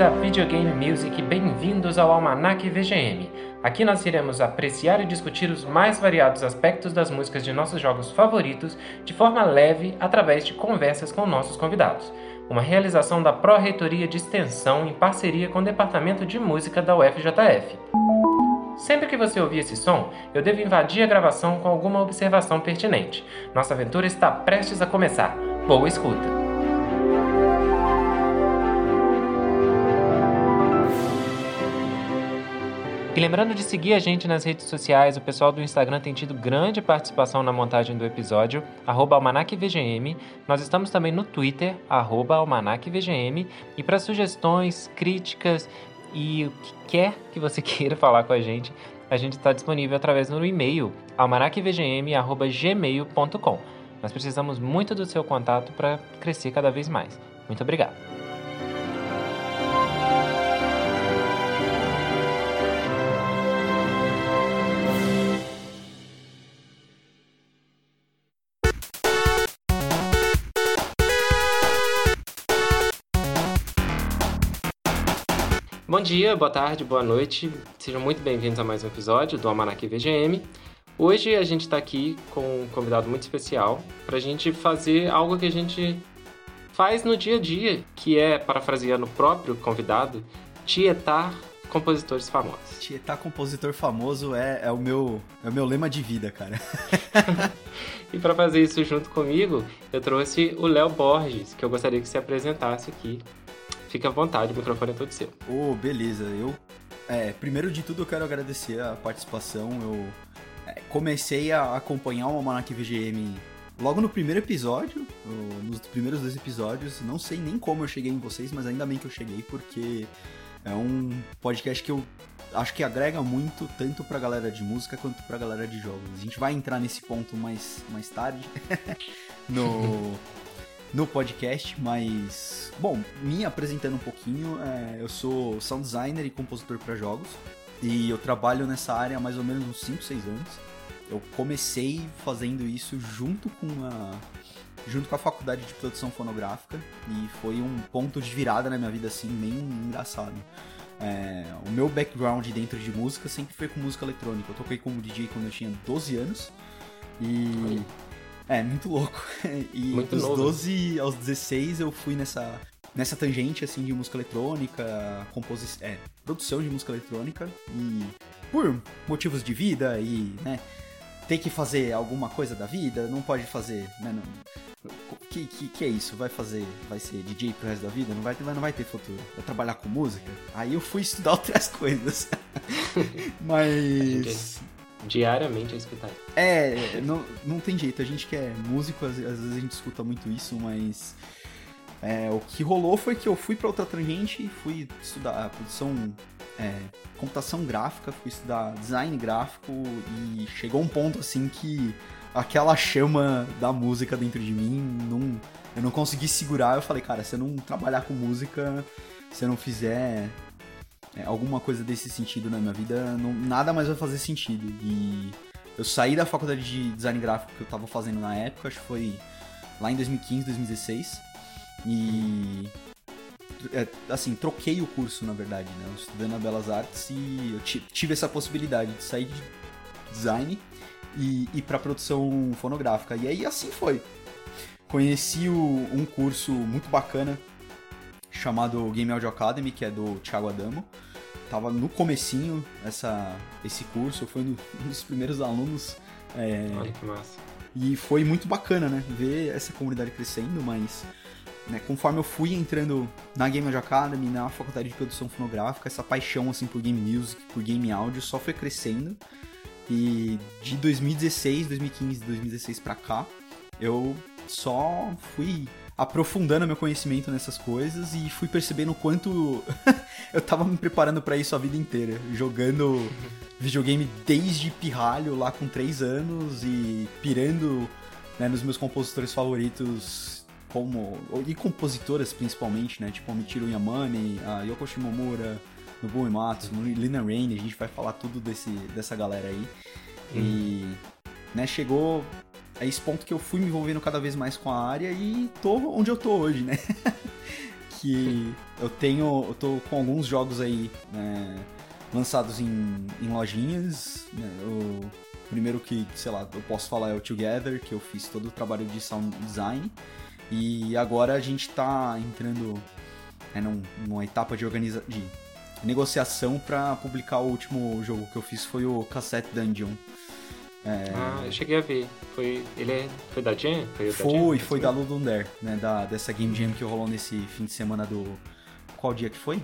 da videogame music, bem-vindos ao Almanac VGM. Aqui nós iremos apreciar e discutir os mais variados aspectos das músicas de nossos jogos favoritos de forma leve através de conversas com nossos convidados. Uma realização da Pró-Reitoria de Extensão em parceria com o Departamento de Música da UFJF. Sempre que você ouvir esse som, eu devo invadir a gravação com alguma observação pertinente. Nossa aventura está prestes a começar. Boa escuta! E lembrando de seguir a gente nas redes sociais, o pessoal do Instagram tem tido grande participação na montagem do episódio, AlmanacVGM. Nós estamos também no Twitter, AlmanacVGM. E para sugestões, críticas e o que quer que você queira falar com a gente, a gente está disponível através do e-mail almanacvgm.gmail.com. Nós precisamos muito do seu contato para crescer cada vez mais. Muito obrigado. Bom dia, boa tarde, boa noite. Sejam muito bem-vindos a mais um episódio do Almanac VGM. Hoje a gente está aqui com um convidado muito especial para a gente fazer algo que a gente faz no dia a dia, que é, parafraseando o próprio convidado, tietar compositores famosos. Tietar compositor famoso é, é, o, meu, é o meu lema de vida, cara. e para fazer isso junto comigo, eu trouxe o Léo Borges, que eu gostaria que se apresentasse aqui Fique à vontade, o microfone é todo seu. Ô, oh, beleza. Eu, é, primeiro de tudo, eu quero agradecer a participação. Eu é, comecei a acompanhar o Almanac VGM logo no primeiro episódio, nos primeiros dois episódios. Não sei nem como eu cheguei em vocês, mas ainda bem que eu cheguei, porque é um podcast que eu acho que agrega muito, tanto pra galera de música quanto pra galera de jogos. A gente vai entrar nesse ponto mais, mais tarde no, no podcast, mas bom, me apresentando um pouquinho, é, eu sou sound designer e compositor para jogos e eu trabalho nessa área há mais ou menos uns 5, 6 anos. Eu comecei fazendo isso junto com a junto com a faculdade de produção fonográfica e foi um ponto de virada na minha vida assim bem engraçado. É, o meu background dentro de música sempre foi com música eletrônica. Eu toquei como DJ quando eu tinha 12 anos e é, muito louco. E muito dos novo. 12 aos 16 eu fui nessa, nessa tangente, assim, de música eletrônica, composição, é, produção de música eletrônica. E por motivos de vida e, né, ter que fazer alguma coisa da vida, não pode fazer, né, não, que, que, que é isso? Vai fazer, vai ser DJ pro resto da vida? Não vai, não vai ter futuro. Vai trabalhar com música? Aí eu fui estudar outras coisas. Mas diariamente a escutar. É, não, não tem jeito. A gente que é músico, às, às vezes a gente escuta muito isso, mas é, o que rolou foi que eu fui para outra tangente, fui estudar produção, é, computação gráfica, fui estudar design gráfico e chegou um ponto assim que aquela chama da música dentro de mim, não, eu não consegui segurar. Eu falei, cara, se eu não trabalhar com música, se eu não fizer é, alguma coisa desse sentido na minha vida, não, nada mais vai fazer sentido. E eu saí da faculdade de design gráfico que eu tava fazendo na época, acho que foi lá em 2015, 2016. E. É, assim, troquei o curso, na verdade, né? Eu estudei na Belas Artes e eu tive essa possibilidade de sair de design e ir pra produção fonográfica. E aí assim foi. Conheci o, um curso muito bacana chamado Game Audio Academy, que é do Thiago Adamo. Tava no comecinho essa, esse curso, eu fui um dos primeiros alunos. É, Olha que massa. E foi muito bacana, né? Ver essa comunidade crescendo, mas né, conforme eu fui entrando na Game Audio Academy, na faculdade de produção fonográfica, essa paixão assim por game music, por game audio só foi crescendo. E de 2016, 2015, 2016 para cá, eu só fui aprofundando meu conhecimento nessas coisas e fui percebendo o quanto eu tava me preparando para isso a vida inteira, jogando videogame desde pirralho lá com 3 anos e pirando né, nos meus compositores favoritos como e compositoras principalmente, né, tipo a Michiru Yamane, a Yoko Shimomura, Nobuo Uematsu, Lina Rain, a gente vai falar tudo desse dessa galera aí. E né, chegou a esse ponto que eu fui me envolvendo cada vez mais com a área e tô onde eu tô hoje, né? que eu tenho. Eu tô com alguns jogos aí né, lançados em, em lojinhas. Né, o primeiro que, sei lá, eu posso falar é o Together, que eu fiz todo o trabalho de sound design. E agora a gente tá entrando né, num, numa etapa de, organiza de negociação para publicar o último jogo que eu fiz foi o Cassette Dungeon. É... Ah, eu cheguei a ver. Foi, ele é, foi da Jam? Foi, foi, da, Jam? foi da Ludum Dare, né? Da, dessa Game Jam que rolou nesse fim de semana do... Qual dia que foi?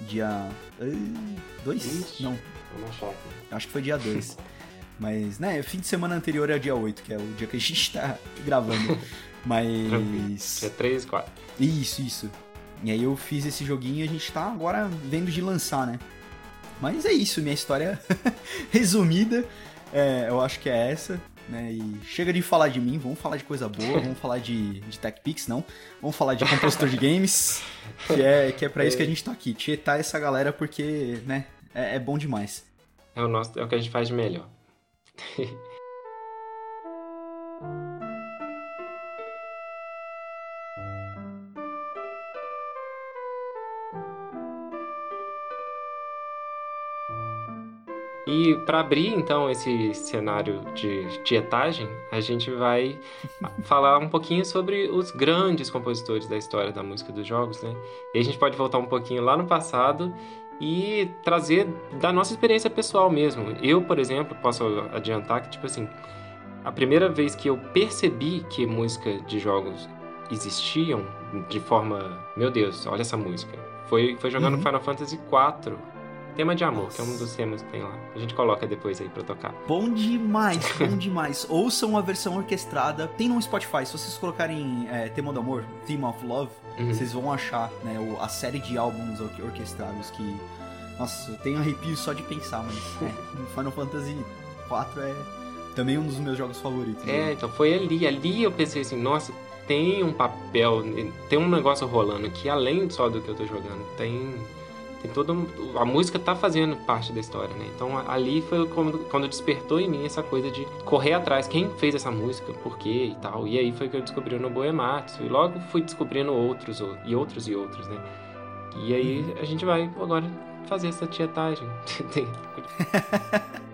Dia... 2? Não. Vamos achar aqui. Acho que foi dia 2. Mas, né, fim de semana anterior é dia 8, que é o dia que a gente tá gravando. Mas... Dia 3 e 4. Isso, isso. E aí eu fiz esse joguinho e a gente tá agora vendo de lançar, né? Mas é isso, minha história resumida. É, eu acho que é essa. Né? E chega de falar de mim, vamos falar de coisa boa, vamos falar de, de TechPix, não. Vamos falar de compositor de games, que é, que é pra isso que a gente tá aqui. Tietar essa galera porque, né, é, é bom demais. É o, nosso, é o que a gente faz de melhor. E para abrir então esse cenário de dietagem, a gente vai falar um pouquinho sobre os grandes compositores da história da música dos jogos, né? E a gente pode voltar um pouquinho lá no passado e trazer da nossa experiência pessoal mesmo. Eu, por exemplo, posso adiantar que tipo assim, a primeira vez que eu percebi que música de jogos existiam de forma, meu Deus, olha essa música. Foi, foi jogando uhum. Final Fantasy IV Tema de Amor, Nossa. que é um dos temas que tem lá. A gente coloca depois aí pra tocar. Bom demais, bom demais. Ouçam a versão orquestrada. Tem no Spotify, se vocês colocarem é, Tema do Amor, Theme of Love, uhum. vocês vão achar né, a série de álbuns orquestrados que. Nossa, eu tenho arrepio só de pensar, mas é, Final Fantasy IV é também um dos meus jogos favoritos. É, né? então foi ali. Ali eu pensei assim, nossa, tem um papel, tem um negócio rolando que além só do que eu tô jogando, tem tem toda a música tá fazendo parte da história, né? Então ali foi quando, quando despertou em mim essa coisa de correr atrás quem fez essa música, por quê e tal. E aí foi que eu descobri o Nobuematsu e logo fui descobrindo outros e outros e outros, né? E aí uhum. a gente vai agora fazer essa tietagem.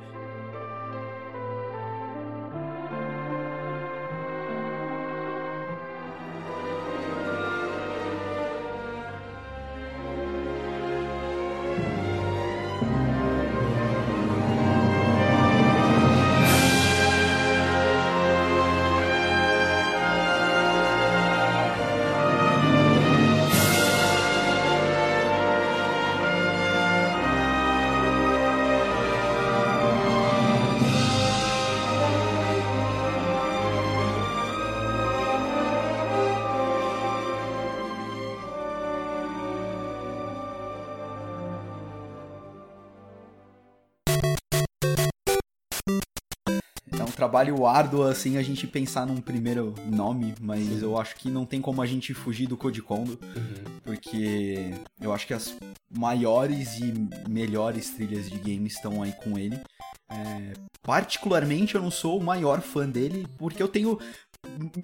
trabalho árduo, assim, a gente pensar num primeiro nome, mas Sim. eu acho que não tem como a gente fugir do Code Kondo, uhum. porque eu acho que as maiores e melhores trilhas de games estão aí com ele. É, particularmente, eu não sou o maior fã dele, porque eu tenho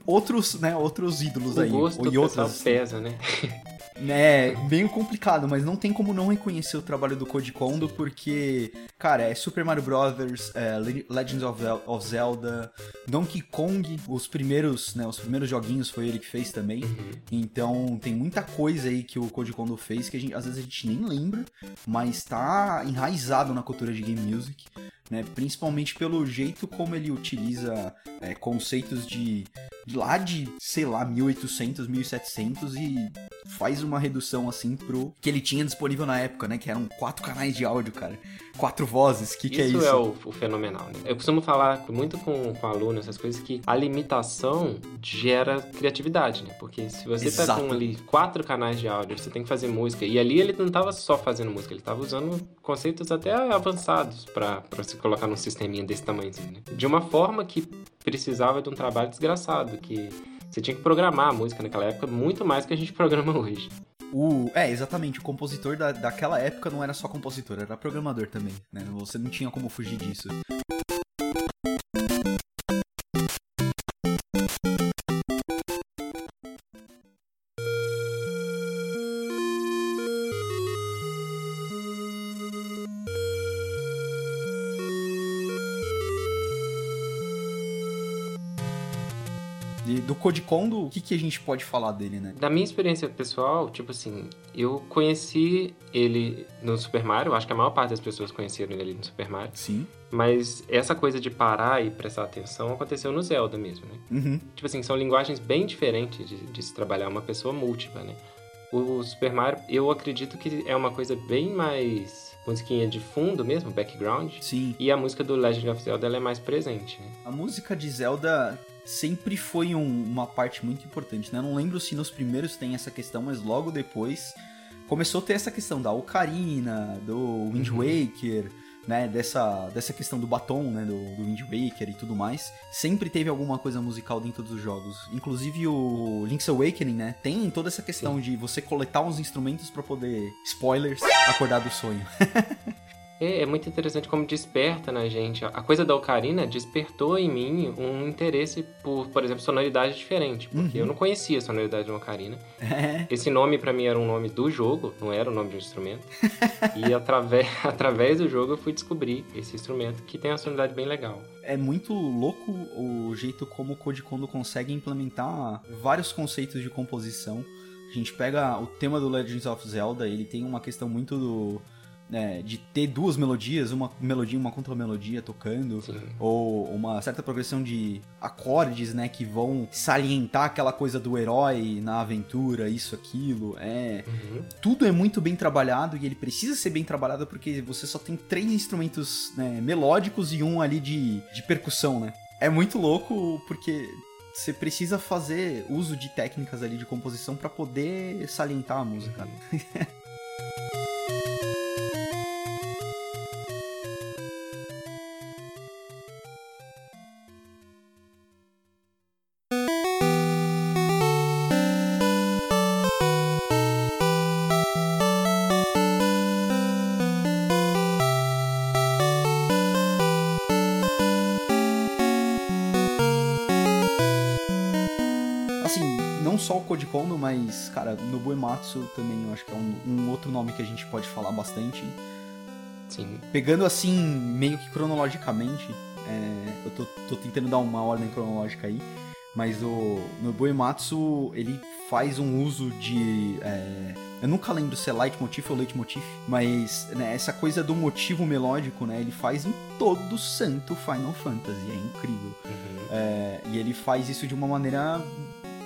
outros, né, outros ídolos o aí. Gosto e outras pesa, né? É, meio complicado, mas não tem como não reconhecer o trabalho do Code Kondo, porque, cara, é Super Mario Bros., é Legends of, Zelda, Donkey Kong, os primeiros, né, os primeiros joguinhos foi ele que fez também. Uhum. Então, tem muita coisa aí que o Code Kondo fez que a gente, às vezes a gente nem lembra, mas tá enraizado na cultura de game music né? Principalmente pelo jeito como ele utiliza é, conceitos de, de, lá de, sei lá, 1800, 1700 e faz uma redução assim pro que ele tinha disponível na época, né? Que eram quatro canais de áudio, cara. Quatro vozes, que que é isso? Isso é o, o, fenomenal, né? Eu costumo falar muito com, com alunos essas coisas que a limitação gera criatividade, né? Porque se você Exato. tá com ali quatro canais de áudio, você tem que fazer música. E ali ele não tava só fazendo música, ele tava usando conceitos até avançados para se colocar num sisteminha desse tamanho, né? De uma forma que precisava de um trabalho desgraçado, que você tinha que programar a música naquela época muito mais que a gente programa hoje. O, é, exatamente. O compositor da, daquela época não era só compositor, era programador também. Né? Você não tinha como fugir disso. De, do Code Kondo, o que, que a gente pode falar dele, né? Da minha experiência pessoal, tipo assim, eu conheci ele no Super Mario, acho que a maior parte das pessoas conheceram ele no Super Mario. Sim. Mas essa coisa de parar e prestar atenção aconteceu no Zelda mesmo, né? Uhum. Tipo assim, são linguagens bem diferentes de, de se trabalhar uma pessoa múltipla, né? O Super Mario, eu acredito que é uma coisa bem mais musiquinha de fundo mesmo, background. Sim. E a música do Legend of Zelda ela é mais presente, né? A música de Zelda sempre foi um- uma parte muito importante, né? Não lembro se nos primeiros tem essa questão, mas logo depois começou a ter essa questão da Ocarina, do Wind Uhum. Né? Dessa, dessa questão do batom, né? Do, do Wind Waker e tudo mais. Sempre teve alguma coisa musical dentro dos jogos. Inclusive o Link's Awakening, né? Tem toda essa questão de você coletar uns instrumentos pra poder, spoilers, acordar do sonho. É, é muito interessante como desperta na gente. A coisa da Ocarina despertou em mim um interesse por, por exemplo, sonoridade diferente. Porque Uhum. eu não conhecia a sonoridade de uma Ocarina. É. Esse nome pra mim era um nome do jogo, não era o nome de um instrumento. e através, através do jogo eu fui descobrir esse instrumento que tem uma sonoridade bem legal. é muito louco o jeito como o Code Kondo consegue implementar vários conceitos de composição. A gente pega o tema do Legends of Zelda, ele tem uma questão muito do, né, de ter duas melodias, uma melodia e uma contra-melodia tocando, Sim. ou uma certa progressão de acordes, né, que vão salientar aquela coisa do herói na aventura, isso, aquilo, é Uhum. tudo é muito bem trabalhado e ele precisa ser bem trabalhado porque você só tem três instrumentos né, melódicos e um ali de, de percussão, né? É muito louco porque você precisa fazer uso de técnicas ali de composição pra poder salientar a música. né? cara, Nobuo Ematsu também eu acho que é um, um outro nome que a gente pode falar bastante. Sim. Pegando assim, meio que cronologicamente, é, eu tô, tô tentando dar uma ordem cronológica aí, mas o Nobuo Ematsu, ele faz um uso de... é, eu nunca lembro se é leitmotiv ou leitmotiv, mas né, essa coisa do motivo melódico, né, ele faz em todo santo Final Fantasy, é incrível. Uhum. É, e ele faz isso de uma maneira,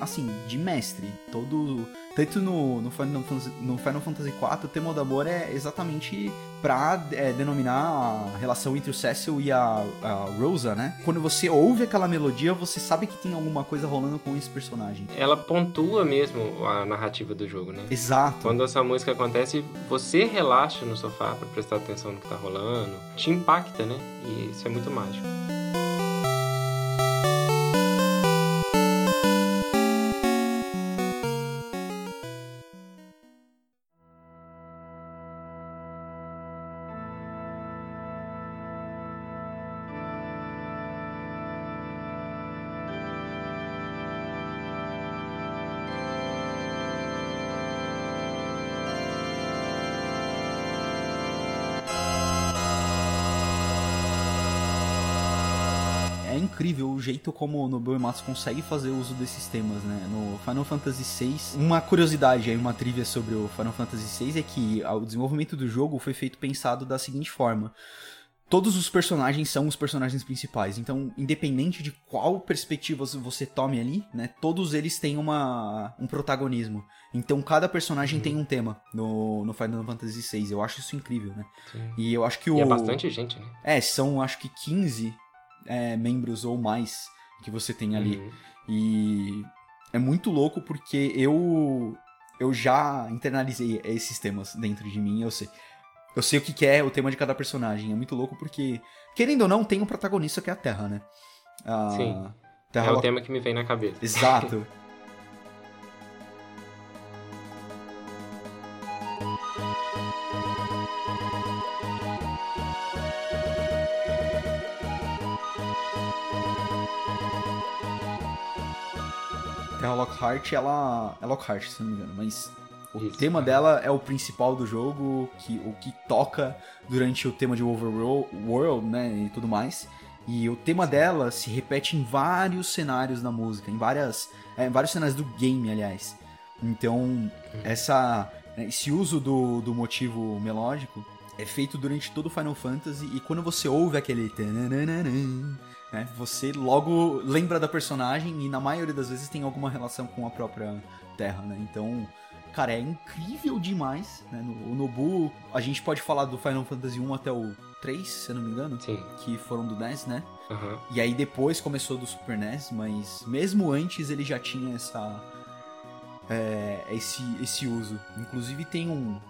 assim, de mestre. Todo. Tanto no, no, Final, Fantasy, no Final Fantasy IV, o tema do amor é exatamente pra é, denominar a relação entre o Cecil e a, a Rosa, né? Quando você ouve aquela melodia, você sabe que tem alguma coisa rolando com esse personagem. Ela pontua mesmo a narrativa do jogo, né? Exato. Quando essa música acontece, você relaxa no sofá pra prestar atenção no que tá rolando. Te impacta, né? E isso é muito mágico. Jeito como o Nobuo Ematsu consegue fazer uso desses temas, né? No Final Fantasy VI, uma curiosidade aí, uma trivia sobre o Final Fantasy VI é que o desenvolvimento do jogo foi feito pensado da seguinte forma. Todos os personagens são os personagens principais, então, independente de qual perspectiva você tome ali, né, todos eles têm uma, um protagonismo. Então, cada personagem Uhum. tem um tema no, no Final Fantasy VI. Eu acho isso incrível, né? Sim. E eu acho que o. E é bastante gente, né? É, são acho que 15 é, membros ou mais que você tem ali. Uhum. E é muito louco porque eu eu já internalizei esses temas dentro de mim, eu sei. Eu sei o que que é o tema de cada personagem. É muito louco porque, querendo ou não, tem um protagonista que é a Terra, né? A Sim. Terra É o tema que me vem na cabeça. Exato. Lockhart, ela. É Lockhart, se não me engano, mas. O Isso. tema dela é o principal do jogo, que, o que toca durante o tema de Overworld, né, e tudo mais. E o tema dela se repete em vários cenários da música, em várias, é, em vários cenários do game, aliás. Então, essa, esse uso do, do motivo melódico é feito durante todo o Final Fantasy e quando você ouve aquele né, você logo lembra da personagem e na maioria das vezes tem alguma relação com a própria Terra, né? Então, cara, é incrível demais. Né? No, o Nobu, a gente pode falar do Final Fantasy 1 até o 3, se eu não me engano. Sim. Que foram do NES, né? Uhum. E aí depois começou do Super NES, mas mesmo antes ele já tinha essa. É, esse, esse uso. Inclusive tem um.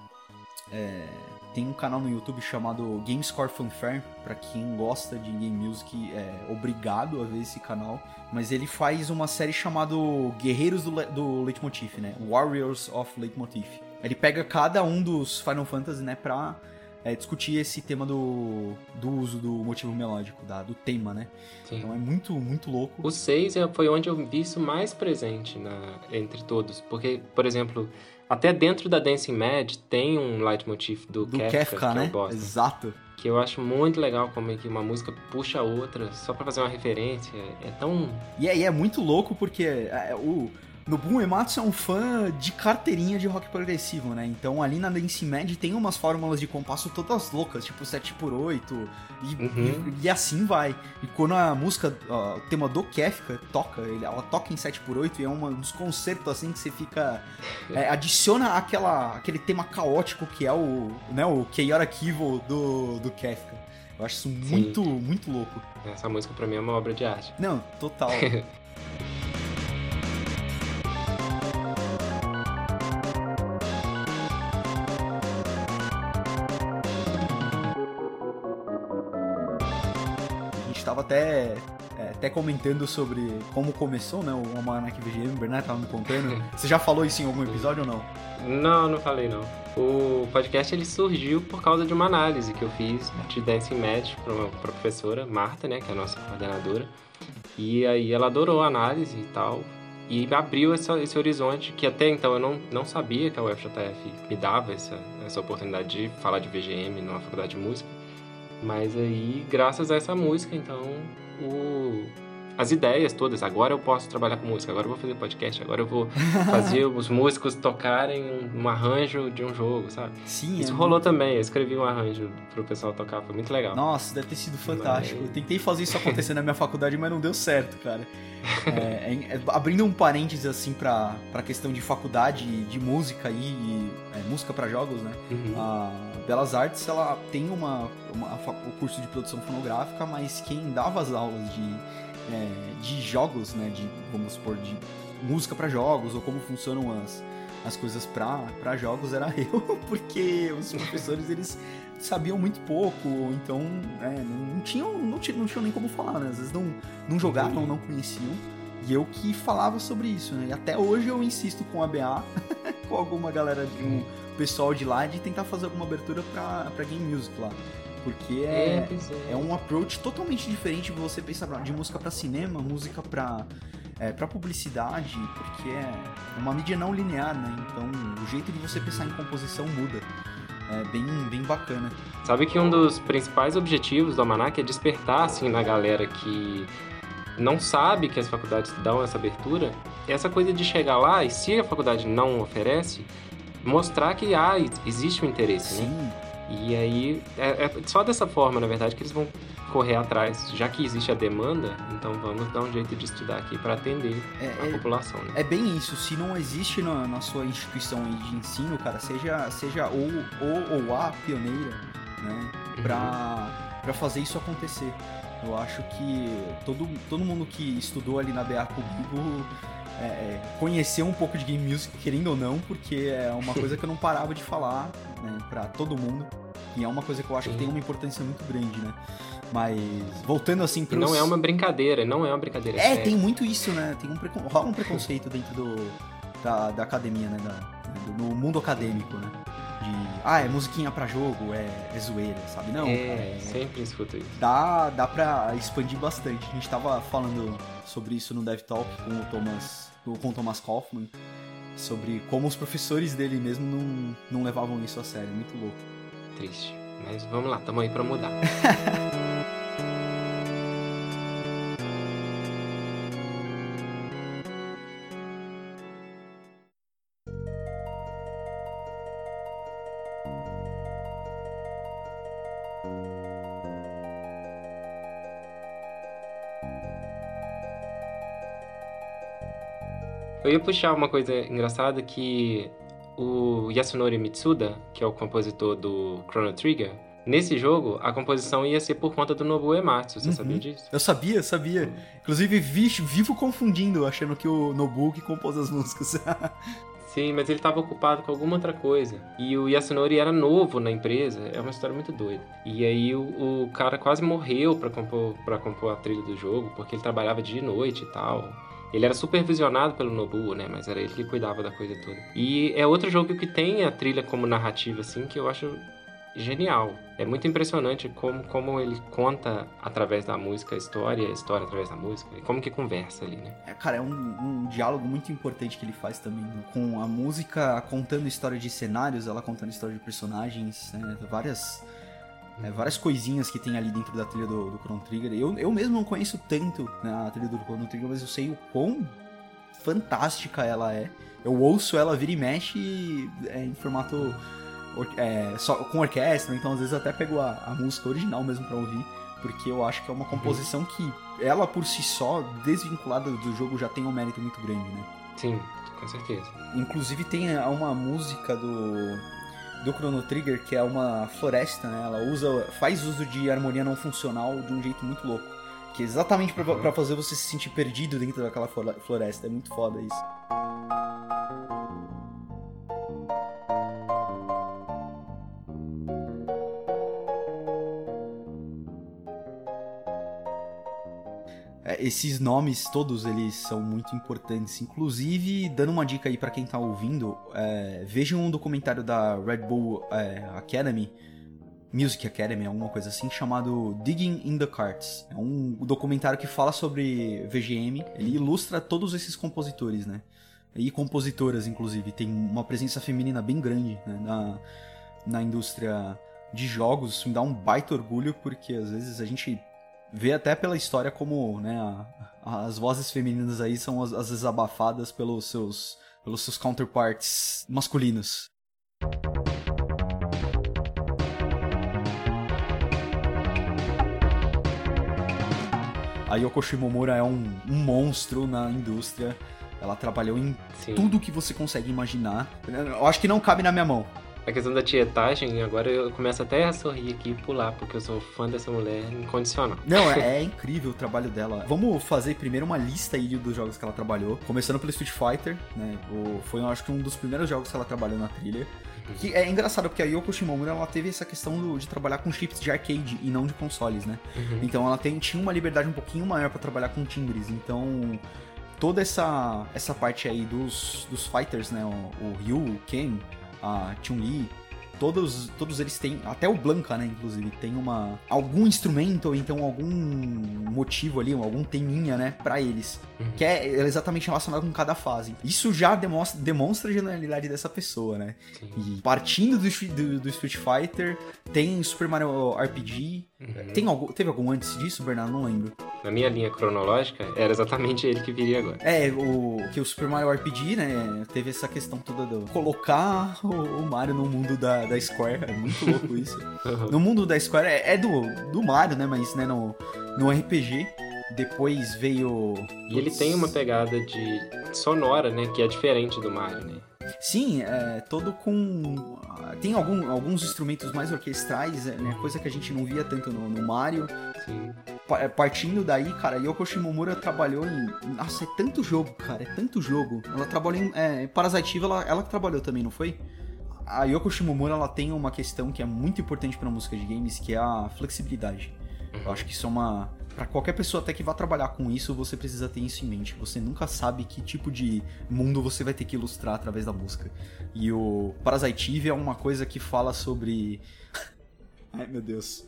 É, tem um canal no YouTube chamado GameScore Fanfare, para quem gosta de game music, é obrigado a ver esse canal. Mas ele faz uma série chamada Guerreiros do, Le do Leitmotiv, né? Warriors of Leitmotiv. Ele pega cada um dos Final Fantasy, né, pra é, discutir esse tema do, do uso do motivo melódico, da, do tema, né? Sim. Então é muito, muito louco. O 6 foi onde eu vi isso mais presente na, entre todos. Porque, por exemplo, até dentro da Dancing Mad tem um leitmotiv do, do Kefka, Kefka né? Exato. Que eu acho muito legal como é que uma música puxa a outra só pra fazer uma referência. É tão. E é, e é muito louco porque é, o. Nobuo Uematsu é um fã de carteirinha de rock progressivo, né? Então ali na Dance Mad tem umas fórmulas de compasso todas loucas, tipo 7x8 e, Uhum. e, e assim vai. E quando a música, ó, o tema do Kefka toca, ele- ela toca em 7x8 e é uma- um dos concertos assim que você fica. é, adiciona aquela, aquele tema caótico que é o, né, o Keiora Kivo do, do Kefka. Eu acho isso muito, muito louco. Essa música pra mim é uma obra de arte. Não, total. até, é, até comentando sobre como começou, né? O Almanac VGM, o Bernardo tava me contando. Você já falou isso em algum episódio ou não? Não, não falei não. O podcast ele surgiu por causa de uma análise que eu fiz de Dancing Match para uma professora, Marta, né, que é a nossa coordenadora. E aí ela adorou a análise e tal. E abriu essa, esse horizonte que até então eu não, não sabia que a UFJF me dava essa, essa oportunidade de falar de VGM numa faculdade de música. Mas aí, graças a essa música, então, o, as ideias todas. Agora eu posso trabalhar com música, agora eu vou fazer podcast, agora eu vou fazer os músicos tocarem um, arranjo de um jogo, sabe? Sim, Isso é rolou também, eu escrevi um arranjo pro pessoal tocar, foi muito legal. Nossa, deve ter sido fantástico. Mas- Eu tentei fazer isso acontecer na minha faculdade, mas não deu certo, cara. É, é- é- abrindo um parênteses assim pra, pra questão de faculdade de música e, e, é, música pra jogos, né? Uhum. A Belas Artes, ela tem uma, uma o curso de produção fonográfica, mas quem dava as aulas de, é, de jogos, né? De, vamos supor, de música pra jogos, ou como funcionam as, as coisas pra, pra jogos, era eu, porque os professores, eles sabiam muito pouco, ou então é, não, não tinham, não, tinham, não tinham nem como falar, né? Às vezes não, não jogavam, não conheciam. E eu que falava sobre isso, né? E até hoje eu insisto com a BA, com alguma galera, de um pessoal de lá, de tentar fazer alguma abertura pra, pra game music lá. Porque é, pois é. é um approach totalmente diferente de você pensar de música pra cinema, música pra, é, pra publicidade, porque é uma mídia não linear, né? Então o jeito de você pensar em composição muda. É bem, bem bacana. Sabe que um dos principais objetivos do Almanac é despertar, assim, na galera que não sabe que as faculdades dão essa abertura, essa coisa de chegar lá e se a faculdade não oferece, mostrar que há, existe um interesse, né? E aí, é, é só dessa forma, na verdade, que eles vão correr atrás. Já que existe a demanda, então vamos dar um jeito de estudar aqui para atender É, a é- população, né? É bem isso, se não existe na, na sua instituição de ensino, cara, seja, seja ou, ou, ou a pioneira, né, pra, pra fazer isso acontecer. Eu acho que todo, todo mundo que estudou ali na BA comigo é, é, conheceu um pouco de game music, querendo ou não, porque é uma coisa que eu não parava de falar né, pra todo mundo. E é uma coisa que eu acho que Sim. tem uma importância muito grande, né? Mas voltando assim pros... não é uma brincadeira, não é uma brincadeira. É, séria. tem muito isso, né? Tem um precon... rola um preconceito dentro do, da, da academia, né? Da, do- no mundo acadêmico, né? De, ah, é musiquinha pra jogo, é, é zoeira, sabe? Não, é, cara, é- sempre escuto isso. dá, dá pra expandir bastante. A gente tava falando sobre isso no Dev Talk com o Thomas, com o Thomas Kaufman, sobre como os professores dele mesmo não, não levavam isso a sério. Muito louco. Triste. Mas vamos lá, tamo aí pra mudar. ia puxar uma coisa engraçada que o Yasunori Mitsuda, que é o compositor do Chrono Trigger, Nesse jogo, a composição ia ser por conta do Nobuo Ematsu, você uhum. sabia disso? Eu sabia, sabia. Inclusive, vi, vivo confundindo, achando que o Nobuo que compôs as músicas. Sim, mas ele estava ocupado com alguma outra coisa. E o Yasunori era novo na empresa, é uma história muito doida. E aí o, o cara quase morreu para compor, pra compor a trilha do jogo, porque ele trabalhava de noite e tal. Ele era supervisionado pelo Nobuo, né? Mas era ele que cuidava da coisa toda. E é outro jogo que tem a trilha como narrativa, assim, que eu acho genial. É muito impressionante como, como ele conta através da música a história, a história através da música, e como que conversa ali, né? É, cara, é um, um diálogo muito importante que ele faz também, com a música contando história de cenários, ela contando história de personagens, né? várias... É, várias coisinhas que tem ali dentro da trilha do, do Chrono Trigger. Eu, eu mesmo não conheço tanto né, a trilha do Chrono Trigger, mas eu sei o quão fantástica ela é. Eu ouço ela vira e mexe é, em formato é, só, com orquestra, então às vezes até pego a, a música original mesmo para ouvir, porque eu acho que é uma composição uhum. que ela por si só, desvinculada do jogo, já tem um mérito muito grande, né? Sim, com certeza. Inclusive tem uma música do do Chrono Trigger que é uma floresta, né? Ela usa faz uso de harmonia não funcional de um jeito muito louco, que é exatamente para uhum. fazer você se sentir perdido dentro daquela floresta. É muito foda isso. Esses nomes todos eles são muito importantes. Inclusive, dando uma dica aí para quem tá ouvindo, é, vejam um documentário da Red Bull é, Academy, Music Academy, alguma coisa assim, chamado Digging in the Carts. É um documentário que fala sobre VGM, ele ilustra todos esses compositores, né? E compositoras, inclusive. Tem uma presença feminina bem grande né? na, na indústria de jogos. Isso me dá um baita orgulho, porque às vezes a gente vê até pela história como né, a, as vozes femininas aí são às vezes abafadas pelos seus, pelos seus counterparts masculinos. A Yoko Shimomura é um, um monstro na indústria. Ela trabalhou em Sim. tudo que você consegue imaginar. Eu acho que não cabe na minha mão a questão da tietagem, agora eu começo até a sorrir aqui e pular, porque eu sou fã dessa mulher incondicional. Não, é, é incrível o trabalho dela. Vamos fazer primeiro uma lista aí dos jogos que ela trabalhou. Começando pelo Street Fighter, né? O, foi, eu acho que um dos primeiros jogos que ela trabalhou na trilha. Uhum. Que é engraçado, porque a Yoko Shimomura, ela teve essa questão do, de trabalhar com chips de arcade e não de consoles, né? Uhum. Então ela tem, tinha uma liberdade um pouquinho maior para trabalhar com timbres. Então toda essa, essa parte aí dos, dos fighters, né? O, o Ryu, o Ken, a Chun-Li, todos, todos eles têm, até o Blanca, né, inclusive, tem uma algum instrumento ou então algum motivo ali, algum teminha, né, para eles, uhum. que é exatamente relacionado com cada fase. Isso já demonstra, demonstra a genialidade dessa pessoa, né? Sim. E partindo do, do, do, Street Fighter, tem Super Mario RPG, uhum. tem algum, teve algum antes disso, Bernardo? Não lembro. Na minha linha cronológica, era exatamente ele que viria agora. É, o que o Super Mario RPG, né, teve essa questão toda do colocar o, o Mario no mundo da, da Square, é muito louco isso. Uhum. No mundo da Square é, é, do, do Mario, né, mas né, no, no RPG depois veio. E ele tem uma pegada de sonora, né? Que é diferente do Mario, né? Sim, é todo com. Tem algum, alguns instrumentos mais orquestrais, é, né? Coisa que a gente não via tanto no, no Mario. Sim. É, partindo daí, cara, Yoko Shimomura trabalhou em. Nossa, é tanto jogo, cara, é tanto jogo. Ela trabalhou em. É, Parasitive, ela, ela que trabalhou também, não foi? A Yoko Shimomura ela tem uma questão que é muito importante para música de games, que é a flexibilidade. Eu acho que isso é uma para qualquer pessoa até que vá trabalhar com isso, você precisa ter isso em mente. Você nunca sabe que tipo de mundo você vai ter que ilustrar através da música. E o Parasitive é uma coisa que fala sobre. Ai meu Deus.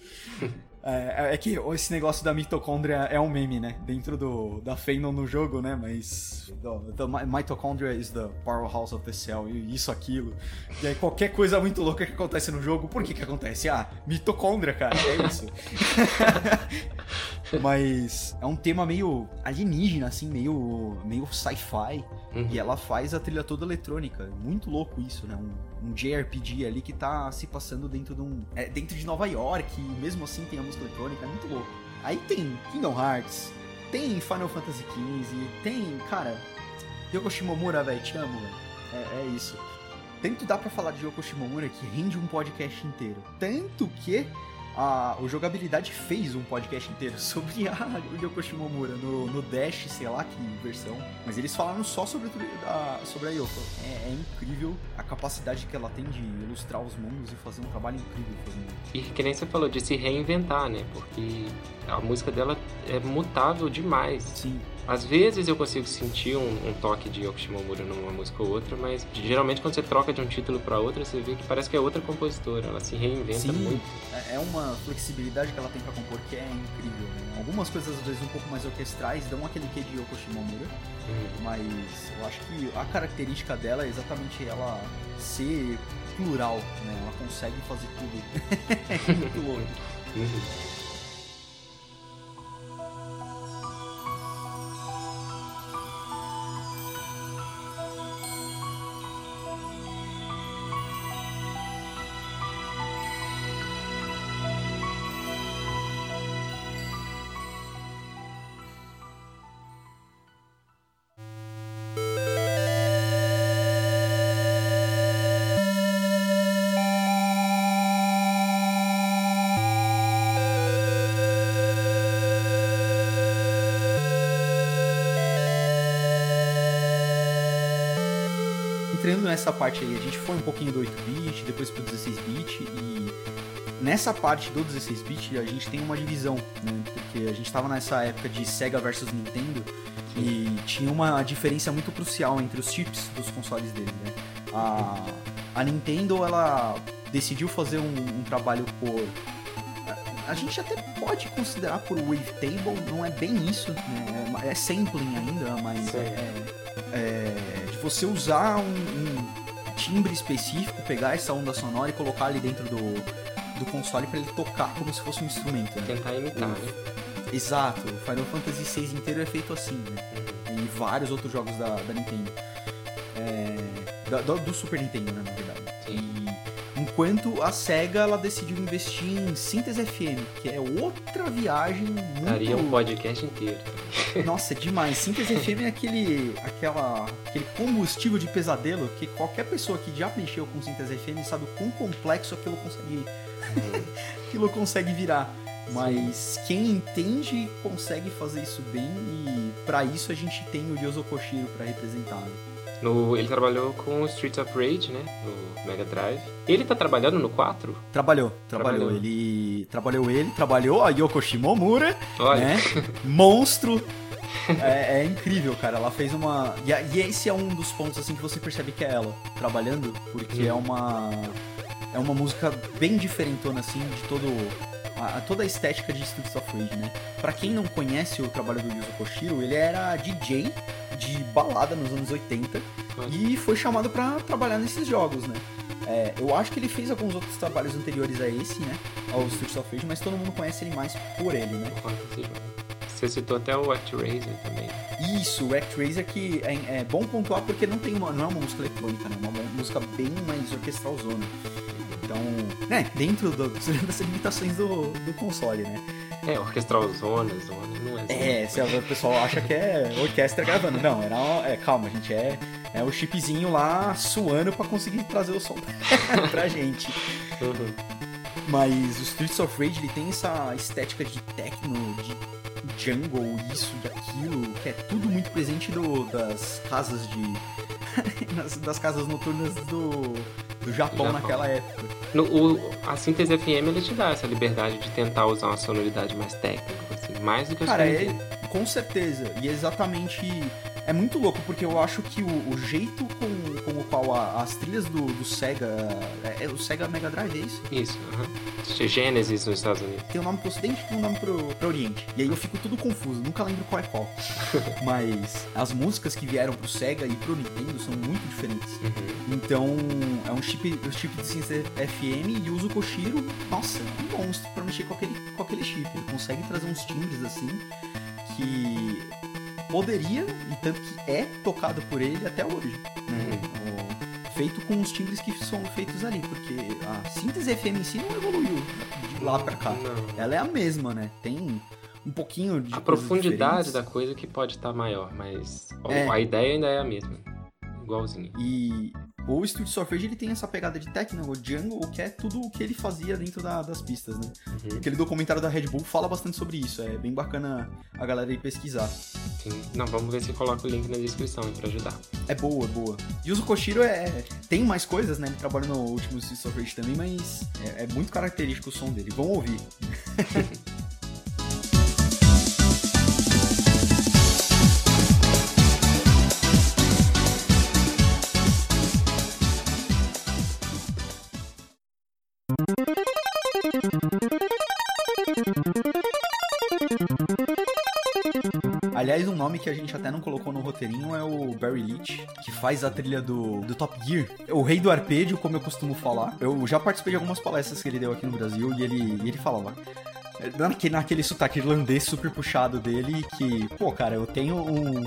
É, é, que esse negócio da mitocôndria é um meme, né? Dentro do, da Fenon no jogo, né? Mas. The, the mitochondria is the powerhouse of the cell. Isso, aquilo. E aí qualquer coisa muito louca que acontece no jogo, por que que acontece? Ah, mitocôndria, cara. É isso. Mas é um tema meio alienígena, assim, meio, meio sci-fi. Uhum. E ela faz a trilha toda eletrônica. Muito louco isso, né? Um, um JRPG ali que tá se passando dentro de um. É, dentro de Nova York, e mesmo assim tem a música eletrônica, é muito louco. Aí tem Kingdom Hearts, tem Final Fantasy XV, tem, cara. Yoko Shimomura, velho, te amo, velho. É, é isso. Tanto dá pra falar de Yoko Shimomura que rende um podcast inteiro. Tanto que a, o Jogabilidade fez um podcast inteiro sobre a Yoko Shimomura no, no Dash, sei lá que versão. Mas eles falaram só sobre, a, sobre a Yoko. É, é, incrível a capacidade que ela tem de ilustrar os mundos e fazer um trabalho incrível fazendo. E que nem você falou, de se reinventar, né? Porque a música dela é mutável demais. Sim. Às vezes eu consigo sentir um, um toque de Yoko Shimomura numa música ou outra, mas geralmente quando você troca de um título para outra, você vê que parece que é outra compositora, ela se reinventa Sim, muito. É, é uma flexibilidade que ela tem para compor que é incrível. Né? Algumas coisas às vezes um pouco mais orquestrais dão aquele quê de Yoko Shimomura, uhum. mas eu acho que a característica dela é exatamente ela ser plural, né? Ela consegue fazer tudo. é muito louco. Nessa parte aí, a gente foi um pouquinho do 8-bit, depois pro 16-bit e nessa parte do 16-bit a gente tem uma divisão, né? Porque a gente tava nessa época de Sega versus Nintendo e tinha uma diferença muito crucial entre os chips dos consoles dele, né? A, a Nintendo, ela decidiu fazer um, um trabalho por a gente até pode considerar por wavetable, não é bem isso, né? É, é sampling ainda, mas é, é, você usar um, um, timbre específico, pegar essa onda sonora e colocar ali dentro do, do console para ele tocar como se fosse um instrumento. Né? Tentar imitar, né? Exato, o Final Fantasy VI inteiro é feito assim, né? E vários outros jogos da, da Nintendo. É, do, do, Super Nintendo, né. Enquanto a SEGA ela decidiu investir em Síntese FM, que é outra viagem muito... Daria um podcast inteiro. Nossa, é demais. Síntese FM é aquele, aquela, aquele combustível de pesadelo que qualquer pessoa que já mexeu com Síntese FM sabe o quão complexo aquilo consegue, aquilo consegue virar. Mas quem entende consegue fazer isso bem e para isso a gente tem o Ryozo Koshiro para representar. Né? No, ele trabalhou com o Streets of Rage, né? No Mega Drive. Ele tá trabalhando no 4? Trabalhou, trabalhou. trabalhou. Ele trabalhou ele, trabalhou a Yoko Shimomura, Olha. né? Monstro. É, é, incrível, cara. Ela fez uma. E, e, esse é um dos pontos assim que você percebe que é ela trabalhando, porque hum. é uma. É uma música bem diferentona, assim, de todo. A, toda a estética de Streets of Rage, né? Pra quem não conhece o trabalho do Yuzo Koshiro, ele era DJ de balada nos anos 80 e foi chamado para trabalhar nesses jogos, né? É, eu acho que ele fez alguns outros trabalhos anteriores a esse, né? Ao Streets of Rage, mas todo mundo conhece ele mais por ele, né? Você citou até o ActRaiser também. Isso, o ActRaiser que é, é, bom pontuar porque não tem uma, não é uma música eletrônica, né? É uma música bem mais orquestralzona. Então, né, dentro do, das limitações do, do console, né? É, orquestral zona, zona, não é É, se o pessoal acha que é orquestra gravando. Não, era uma, é, calma, gente, é, é o chipzinho lá suando para conseguir trazer o som pra gente. Uhum. Mas o Streets of Rage ele tem essa estética de techno, de jungle, isso, de aquilo, que é tudo muito presente do, das casas de. das casas noturnas do, do Japão, Japão. naquela época. No, o, a síntese FM ele te dá essa liberdade de tentar usar uma sonoridade mais técnica, assim, mais do que a Cara, é, com certeza. E é exatamente é muito louco, porque eu acho que o, o jeito com, a, as trilhas do, do Sega. É, é, o Sega Mega Drive, é isso? Isso, uh -huh. Genesis nos Estados Unidos. Tem um nome pro Ocidente e um nome pro, pro Oriente. E aí eu fico tudo confuso, nunca lembro qual é qual. Mas as músicas que vieram pro Sega e pro Nintendo são muito diferentes. Uhum. Então, é um chip, um chip de ciência FM e usa o Koshiro, nossa, é um monstro pra mexer com aquele, com aquele chip. Ele consegue trazer uns timbres assim que poderia, e tanto que é tocado por ele até hoje. Né? Feito com os timbres que são feitos ali, porque a síntese FM em si não evoluiu de lá pra cá. Não. Ela é a mesma, né? Tem um pouquinho de A profundidade da coisa que pode estar maior, mas é. a ideia ainda é a mesma. Igualzinho. E o Studio Surfage ele tem essa pegada de Techno Jungle, que é tudo o que ele fazia dentro da, das pistas, né? Uhum. Aquele documentário da Red Bull fala bastante sobre isso, é bem bacana a galera ir pesquisar. Sim, não, vamos ver se coloca o link na descrição para ajudar. É boa, é boa. E o Koshiro é, tem mais coisas, né? Ele trabalha no último Studio Surfage também, mas é, é muito característico o som dele. Vamos ouvir. Aliás, um nome que a gente até não colocou no roteirinho é o Barry Leach, que faz a trilha do, do Top Gear. O rei do arpejo, como eu costumo falar. Eu já participei de algumas palestras que ele deu aqui no Brasil e ele, ele falava. Naquele, naquele sotaque irlandês super puxado dele, que, pô, cara, eu tenho um.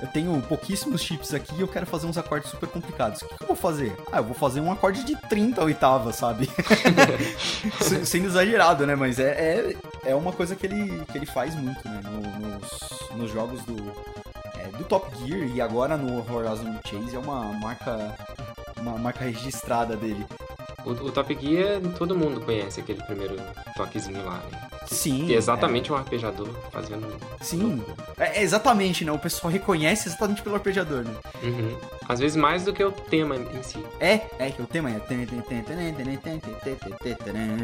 Eu tenho pouquíssimos chips aqui e eu quero fazer uns acordes super complicados. O que, que eu vou fazer? Ah, eu vou fazer um acorde de 30 oitavas, sabe? Sendo exagerado, né? Mas é, é, é, uma coisa que ele, que ele faz muito, né? nos, nos jogos do, é, do Top Gear e agora no Horizon Chase é uma marca uma marca registrada dele. O, o, Top Gear, todo mundo conhece aquele primeiro toquezinho lá, né? Sim. é exatamente é. um arpejador fazendo. Sim. É, exatamente, né? O pessoal reconhece exatamente pelo arpejador, né? Uhum. Às vezes mais do que o tema em si. É, é que o tema é.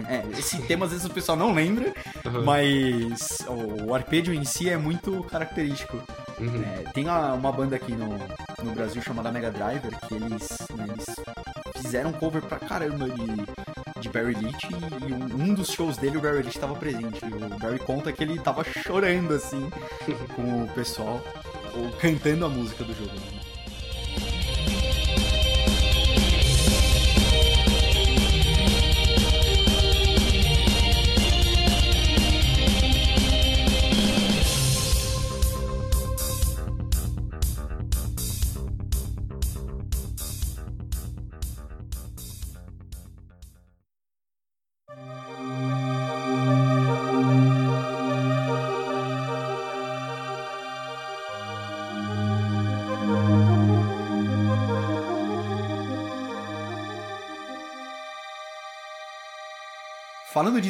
é esse tema às vezes o pessoal não lembra, uhum. mas o arpejo em si é muito característico. Uhum. É, tem uma, uma, banda aqui no, no Brasil chamada Mega Driver que eles, né, eles fizeram cover pra caramba de, de Barry Leach e, um, um, dos shows dele o Barry Leach estava presente. O Barry conta que ele tava chorando assim com o pessoal, ou cantando a música do jogo. Né?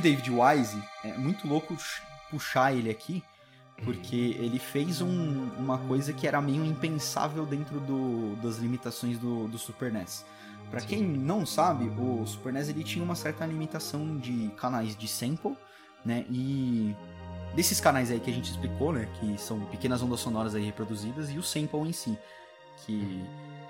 David Wise, é muito louco puxar ele aqui, porque ele fez um, uma coisa que era meio impensável dentro do, das limitações do, do Super NES. Para quem não sabe, o Super NES ele tinha uma certa limitação de canais de sample, né? E desses canais aí que a gente explicou, né, que são pequenas ondas sonoras aí reproduzidas e o sample em si, que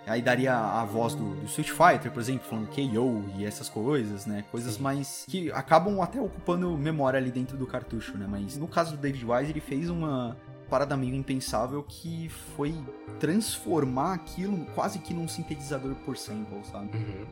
Aí daria a voz do, do Street Fighter, por exemplo, falando KO e essas coisas, né? Coisas Sim. mais. que acabam até ocupando memória ali dentro do cartucho, né? Mas no caso do David Wise, ele fez uma parada meio impensável que foi transformar aquilo quase que num sintetizador por sample, sabe? Uhum.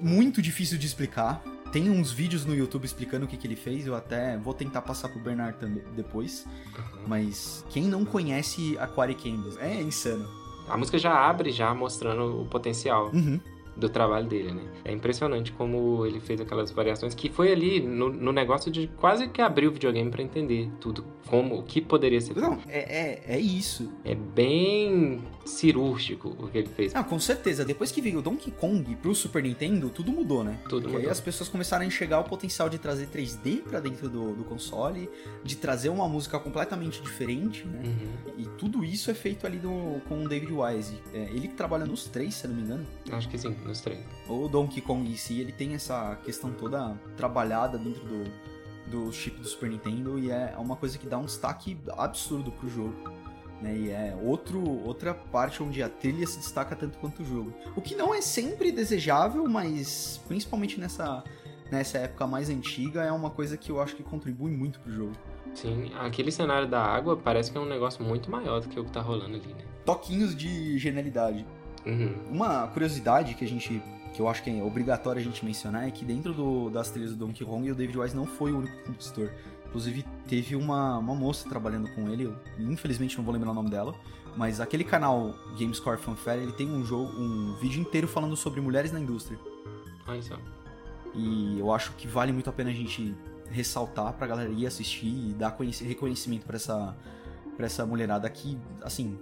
Muito difícil de explicar. Tem uns vídeos no YouTube explicando o que, que ele fez, eu até vou tentar passar pro Bernard também depois. Uhum. Mas quem não conhece Aquatic Canvas é insano. A música já abre já mostrando o potencial. Uhum do trabalho dele, né? É impressionante como ele fez aquelas variações que foi ali no, no negócio de quase que abrir o videogame para entender tudo, como o que poderia ser. Não, é, é, é isso. É bem cirúrgico o que ele fez. Ah, com certeza. Depois que veio o Donkey Kong pro Super Nintendo, tudo mudou, né? Tudo Porque mudou. aí as pessoas começaram a enxergar o potencial de trazer 3D para dentro do, do, console, de trazer uma música completamente diferente, né? Uhum. E tudo isso é feito ali do, com o David Wise. É, ele trabalha nos três, se não me engano. Acho que sim, nos três. O Donkey Kong em si, ele tem essa questão toda trabalhada dentro do, do chip do Super Nintendo e é uma coisa que dá um destaque absurdo pro jogo. Né? E é outro, outra parte onde a trilha se destaca tanto quanto o jogo. O que não é sempre desejável, mas principalmente nessa, nessa época mais antiga, é uma coisa que eu acho que contribui muito pro jogo. Sim, aquele cenário da água parece que é um negócio muito maior do que o que tá rolando ali, né? Toquinhos de genialidade. Uhum. Uma curiosidade que a gente que eu acho que é obrigatório a gente mencionar é que dentro do, das trilhas do Donkey Kong o David Wise não foi o único compositor. Inclusive, teve uma, uma moça trabalhando com ele, eu, infelizmente não vou lembrar o nome dela, mas aquele canal Gamescore Fanfare, ele tem um jogo, um vídeo inteiro falando sobre mulheres na indústria. Olha só. E eu acho que vale muito a pena a gente ressaltar pra galera ir assistir e dar reconhecimento para essa, pra essa mulherada que, assim,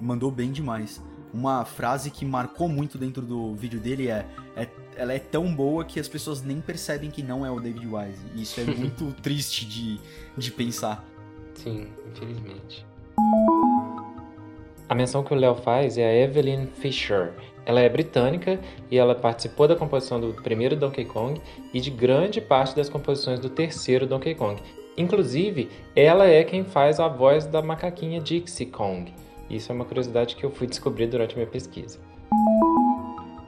mandou bem demais. Uma frase que marcou muito dentro do vídeo dele é, é ela é tão boa que as pessoas nem percebem que não é o David Wise. E isso é muito triste de, de pensar. Sim, infelizmente. A menção que o Léo faz é a Evelyn Fisher. Ela é britânica e ela participou da composição do primeiro Donkey Kong e de grande parte das composições do terceiro Donkey Kong. Inclusive, ela é quem faz a voz da macaquinha Dixie Kong. Isso é uma curiosidade que eu fui descobrir durante a minha pesquisa.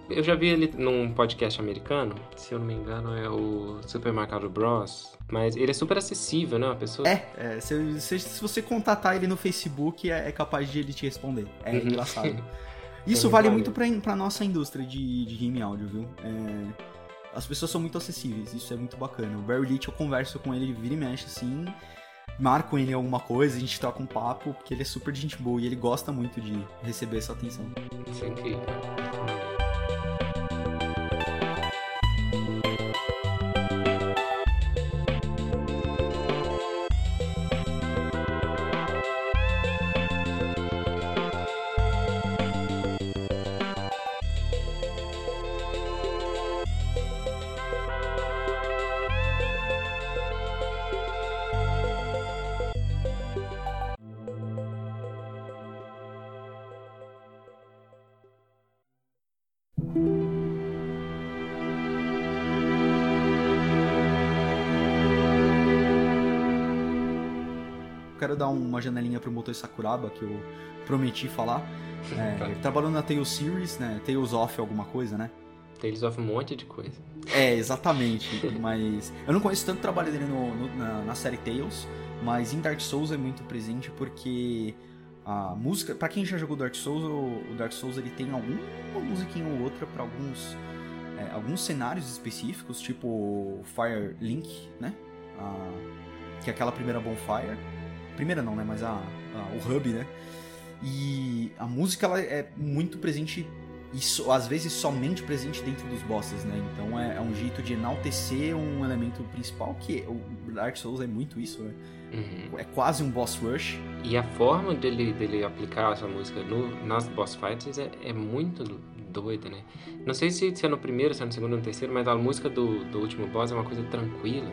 Eu já vi ele num podcast americano, se eu não me engano é o Super Mario Bros. Mas ele é super acessível, né? Uma pessoa. É, é se, se, se, você contatar ele no Facebook, é, é, capaz de ele te responder. É uhum. engraçado. Isso vale muito pra, pra nossa indústria de, de game áudio, viu? É, as pessoas são muito acessíveis, isso é muito bacana. O Barry Leach, eu converso com ele, vira e mexe assim, marco ele em alguma coisa, a gente troca um papo, porque ele é super gente boa e ele gosta muito de receber essa atenção. Isso é incrível. Dar uma janelinha pro Motor Sakuraba, que eu prometi falar. É, ele trabalhou na Tales Series, né? Tales of alguma coisa, né? Tales of um monte de coisa. É, exatamente. mas eu não conheço tanto o trabalho dele no, no, na, na, série Tales, mas em Dark Souls é muito presente porque a música, para quem já jogou Dark Souls, o, o, Dark Souls ele tem alguma musiquinha ou outra para alguns é, alguns cenários específicos, tipo Fire Link, né? Ah, que é aquela primeira bonfire. Primeira não, né? Mas a, a, o hub, né? E a música ela é muito presente e so, às vezes somente presente dentro dos bosses, né? Então é, é, um jeito de enaltecer um elemento principal que o Dark Souls é muito isso, né? Uhum. É quase um boss rush. E a forma dele, dele aplicar essa música no, nas boss fights é, é muito doida, né? Não sei se, se é no primeiro, se é no segundo ou no terceiro, mas a música do, do último boss é uma coisa tranquila.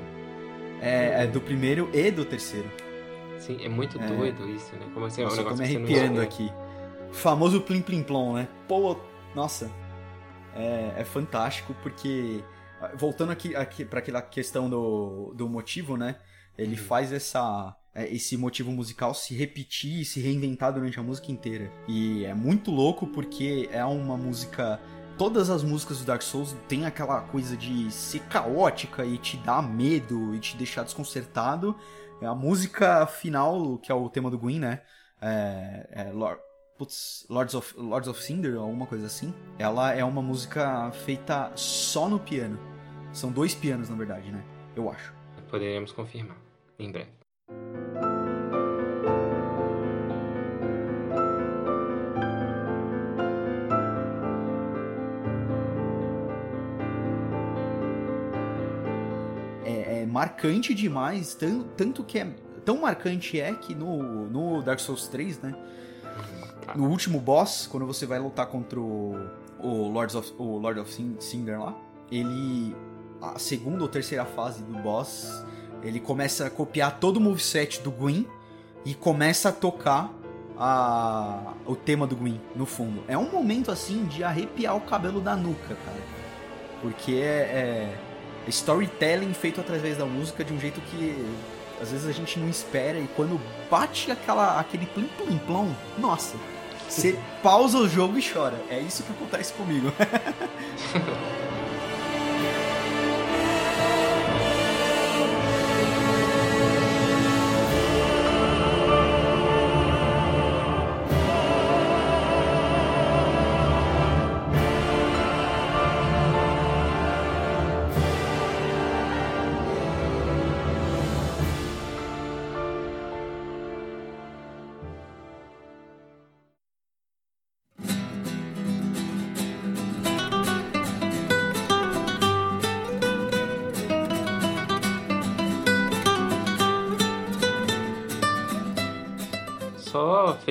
É, é do primeiro e do terceiro. Sim, é muito é. doido isso, né? Como assim, é um negócio tô me arrepiando aqui. O famoso plim plim plom, né? Pô, nossa. É, é fantástico porque voltando aqui, aqui para aquela questão do, do motivo, né? Ele uhum. faz essa é, esse motivo musical se repetir e se reinventar durante a música inteira. E é muito louco porque é uma música todas as músicas do Dark Souls tem aquela coisa de ser caótica e te dar medo e te deixar desconcertado, a música final, que é o tema do Gwyn, né? É, é Lord, putz, Lords, of, Lords of Cinder, alguma coisa assim. Ela é uma música feita só no piano. São dois pianos, na verdade, né? Eu acho. Poderemos confirmar em breve. Marcante demais, tanto, tanto que é tão marcante é que no, no Dark Souls 3, né? No último boss, quando você vai lutar contra o, o, Lords of, o Lord of Cinder lá, ele. A segunda ou terceira fase do boss, ele começa a copiar todo o moveset do Gwyn e começa a tocar a, o tema do Gwyn no fundo. É um momento assim de arrepiar o cabelo da nuca, cara. Porque é, é storytelling feito através da música de um jeito que às vezes a gente não espera e quando bate aquela, aquele plim plim plom, nossa, você pausa o jogo e chora. É isso que acontece comigo.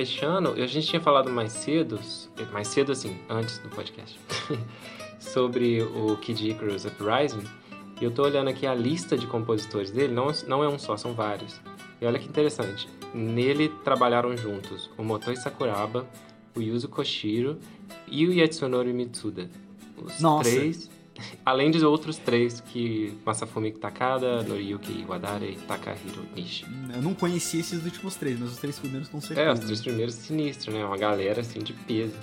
fechando, a gente tinha falado mais cedo, mais cedo assim, antes do podcast, sobre o Kid Icarus Uprising. E eu tô olhando aqui a lista de compositores dele, não, não é um só, são vários. E olha que interessante, nele trabalharam juntos o Motoi Sakuraba, o Yuzo Koshiro e o Yatsunori Mitsuda. Os Nossa. três, além de outros três que Masafumi Takada, Noriyuki Iwadare e Takahiro Nishi. Eu não conhecia esses últimos três, mas os três primeiros com É, os três primeiros sinistros, né? Uma galera assim de peso.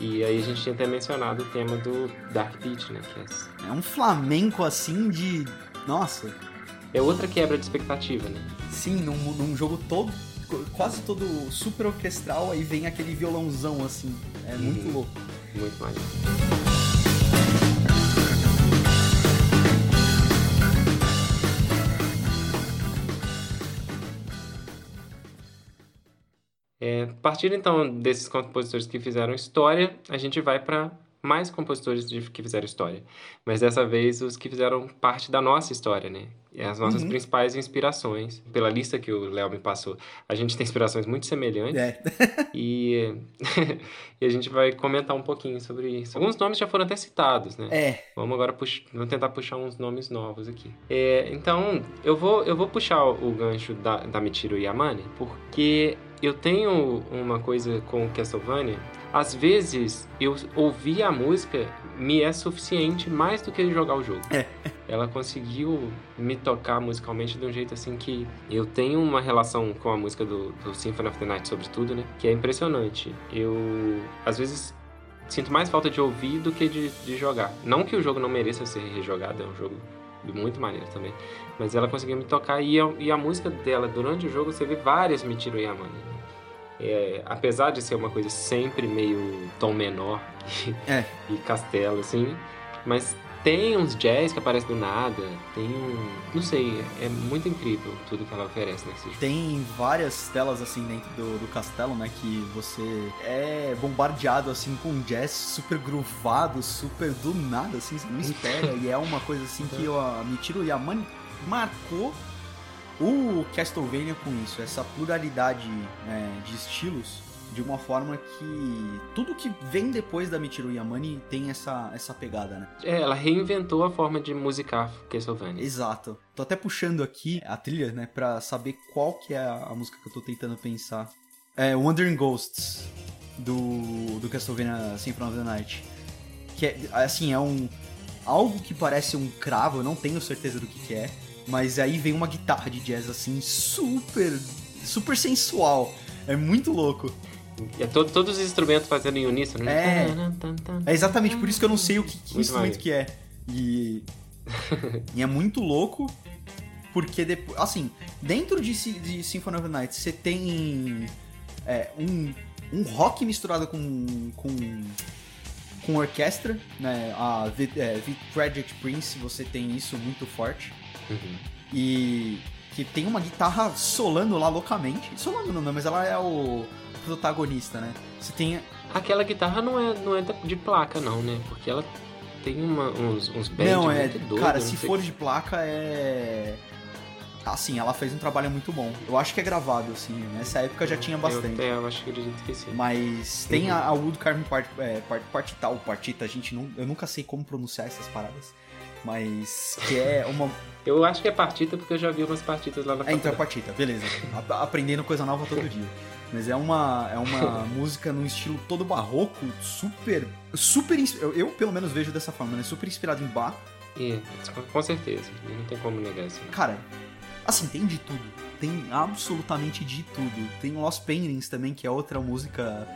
E aí a gente tinha até mencionado o tema do Dark Beat, né? Que é, É um flamenco assim de. Nossa. é outra quebra de expectativa, né? Sim, num, num jogo todo. Quase todo super orquestral, aí vem aquele violãozão assim. É muito Uhum. louco. Muito maneiro. É, partindo então desses compositores que fizeram história, a gente vai para mais compositores que fizeram história. Mas dessa vez os que fizeram parte da nossa história, né? E as nossas Uhum. principais inspirações. Pela lista que o Léo me passou, a gente tem inspirações muito semelhantes. É. E, e a gente vai comentar um pouquinho sobre isso. Alguns nomes já foram até citados, né? É. Vamos agora pux... Vamos tentar puxar uns nomes novos aqui. É, então, eu vou, eu vou puxar o gancho da, da Michiru Yamane, porque eu tenho uma coisa com Castlevania. Às vezes, eu ouvir a música me é suficiente mais do que jogar o jogo. É. Ela conseguiu me tocar musicalmente de um jeito assim que eu tenho uma relação com a música do, do Symphony of the Night, sobretudo, né? Que é impressionante. Eu, às vezes, sinto mais falta de ouvir do que de, de jogar. Não que o jogo não mereça ser rejogado, é um jogo muito maneiro também. Mas ela conseguiu me tocar e a, e a música dela, durante o jogo, você vê várias Michiru Yamane. né? É, apesar de ser uma coisa sempre meio tom menor e, É. e castelo, assim, mas tem uns jazz que aparecem do nada, tem um... não sei, é muito incrível tudo que ela oferece nesse jogo. Tem várias telas assim dentro do, do castelo, né? Que você é bombardeado assim com jazz super groovado, super do nada, assim, você não espera. e é uma coisa assim que a Michiru Yamane marcou o Castlevania com isso, essa pluralidade é, de estilos. De uma forma que tudo que vem depois da Michiru Yamane tem essa, essa pegada, né? É, ela reinventou a forma de musicar Castlevania. Exato. Tô até puxando aqui a trilha, né, pra saber qual que é a, a música que eu tô tentando pensar. É Wandering Ghosts, do, do Castlevania Symphony of the Night. Que é, assim, é um... Algo que parece um cravo, eu não tenho certeza do que que é. Mas aí vem uma guitarra de jazz, assim, super... Super sensual. É muito louco. É todo, todos os instrumentos fazendo em uníssono. né? É. É exatamente por isso que eu não sei o que, que instrumento que é. E, e é muito louco, porque depois. Assim, dentro de, de Symphony of the Night, você tem é, um, um rock misturado com. com. com orquestra, né? A The, é, Prince, você tem isso muito forte. Uhum. E que tem uma guitarra solando lá loucamente. Solando não, mas ela é o protagonista, né? Você tem Aquela guitarra não é, não é de placa, não, né? Porque ela tem uma- uns, uns bends Não, é. doidos. cara, se for de placa, é. Assim, ela fez um trabalho muito bom. Eu acho que é gravado, assim. Nessa época já tinha bastante. Eu, eu acho que que sim. Mas tem Uhum. a, a Wood Carving part, é, part, Partita, ou Partita, a gente não. Eu nunca sei como pronunciar essas paradas. Mas que é uma. Eu acho que é partita porque eu já vi umas partitas lá na É, então é faculdade. Partita, beleza. Aprendendo coisa nova todo dia. Mas é uma, é uma música num estilo todo barroco, super. Super. Eu, eu, pelo menos vejo dessa forma, né? Super inspirado em Bach. É, com certeza. Não tem como negar isso. Cara, assim, tem de tudo. Tem absolutamente de tudo. Tem Lost Paintings também, que é outra música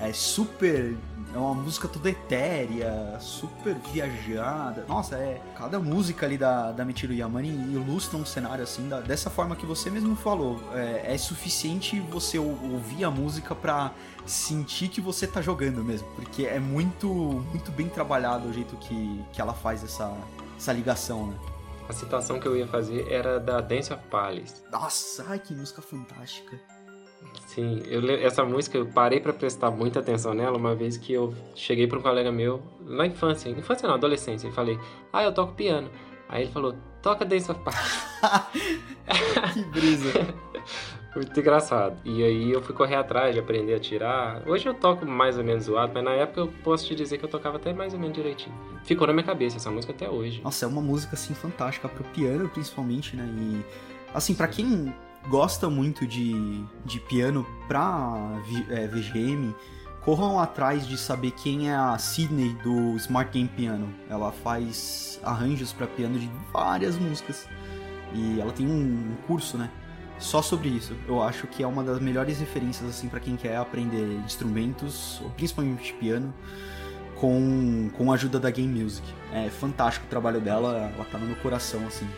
é super. É uma música toda etérea, super viajada. Nossa, é. Cada música ali da, da Michiru Yamane ilustra um cenário assim, da- dessa forma que você mesmo falou. É, é suficiente você ou- ouvir a música pra sentir que você tá jogando mesmo. Porque é muito, muito bem trabalhado o jeito que, que ela faz essa, essa ligação, né? A citação que eu ia fazer era da Dance of Palace. Nossa, ai que música fantástica. Sim, eu, essa música eu parei pra prestar muita atenção nela uma vez que eu cheguei pra um colega meu, na infância, infância não, adolescência, e falei, ah, eu toco piano. Aí ele falou, toca Dance of Palace. que brisa. Muito engraçado. E aí eu fui correr atrás de aprender a tirar. Hoje eu toco mais ou menos zoado, mas na época eu posso te dizer que eu tocava até mais ou menos direitinho. Ficou na minha cabeça essa música até hoje. Nossa, é uma música assim fantástica pro piano principalmente, né? E assim, para quem gosta muito de, de piano pra é, VGM, corram atrás de saber quem é a Sydney do Smart Game Piano. Ela faz arranjos para piano de várias músicas. E ela tem um curso, né? Só sobre isso. Eu acho que é uma das melhores referências assim para quem quer aprender instrumentos, principalmente piano, com, com a ajuda da Game Music. É fantástico o trabalho dela, ela tá no meu coração assim.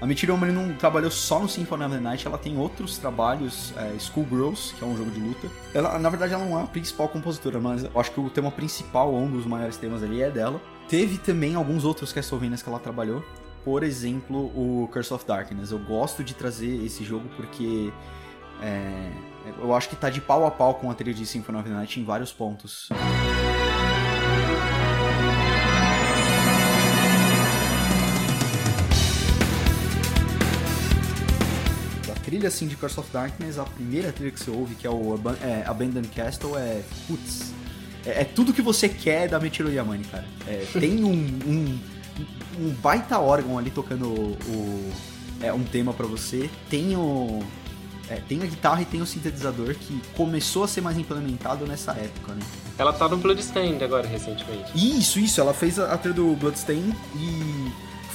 A Michiru Omori não trabalhou só no Symphony of the Night, ela tem outros trabalhos, é, Schoolgirls, que é um jogo de luta. Ela, na verdade, ela não é a principal compositora, mas acho que o tema principal, um dos maiores temas ali, é dela. Teve também alguns outros Castlevanias que ela trabalhou. Por exemplo, o Curse of Darkness. Eu gosto de trazer esse jogo porque é, eu acho que tá de pau a pau com a trilha de Symphony of the Night em vários pontos. Trilha assim de Curse of Darkness, a primeira trilha que você ouve, que é o é, Abandoned Castle, é. Putz. É, é, tudo que você quer da Michiru Yamane, cara. É, tem um, um, um, baita órgão ali tocando o, o é, um tema para você. Tem o. É, tem a guitarra e tem o sintetizador que começou a ser mais implementado nessa época, né? Ela tá no Bloodstained agora, recentemente. Isso, isso. Ela fez a, a trilha do Bloodstained e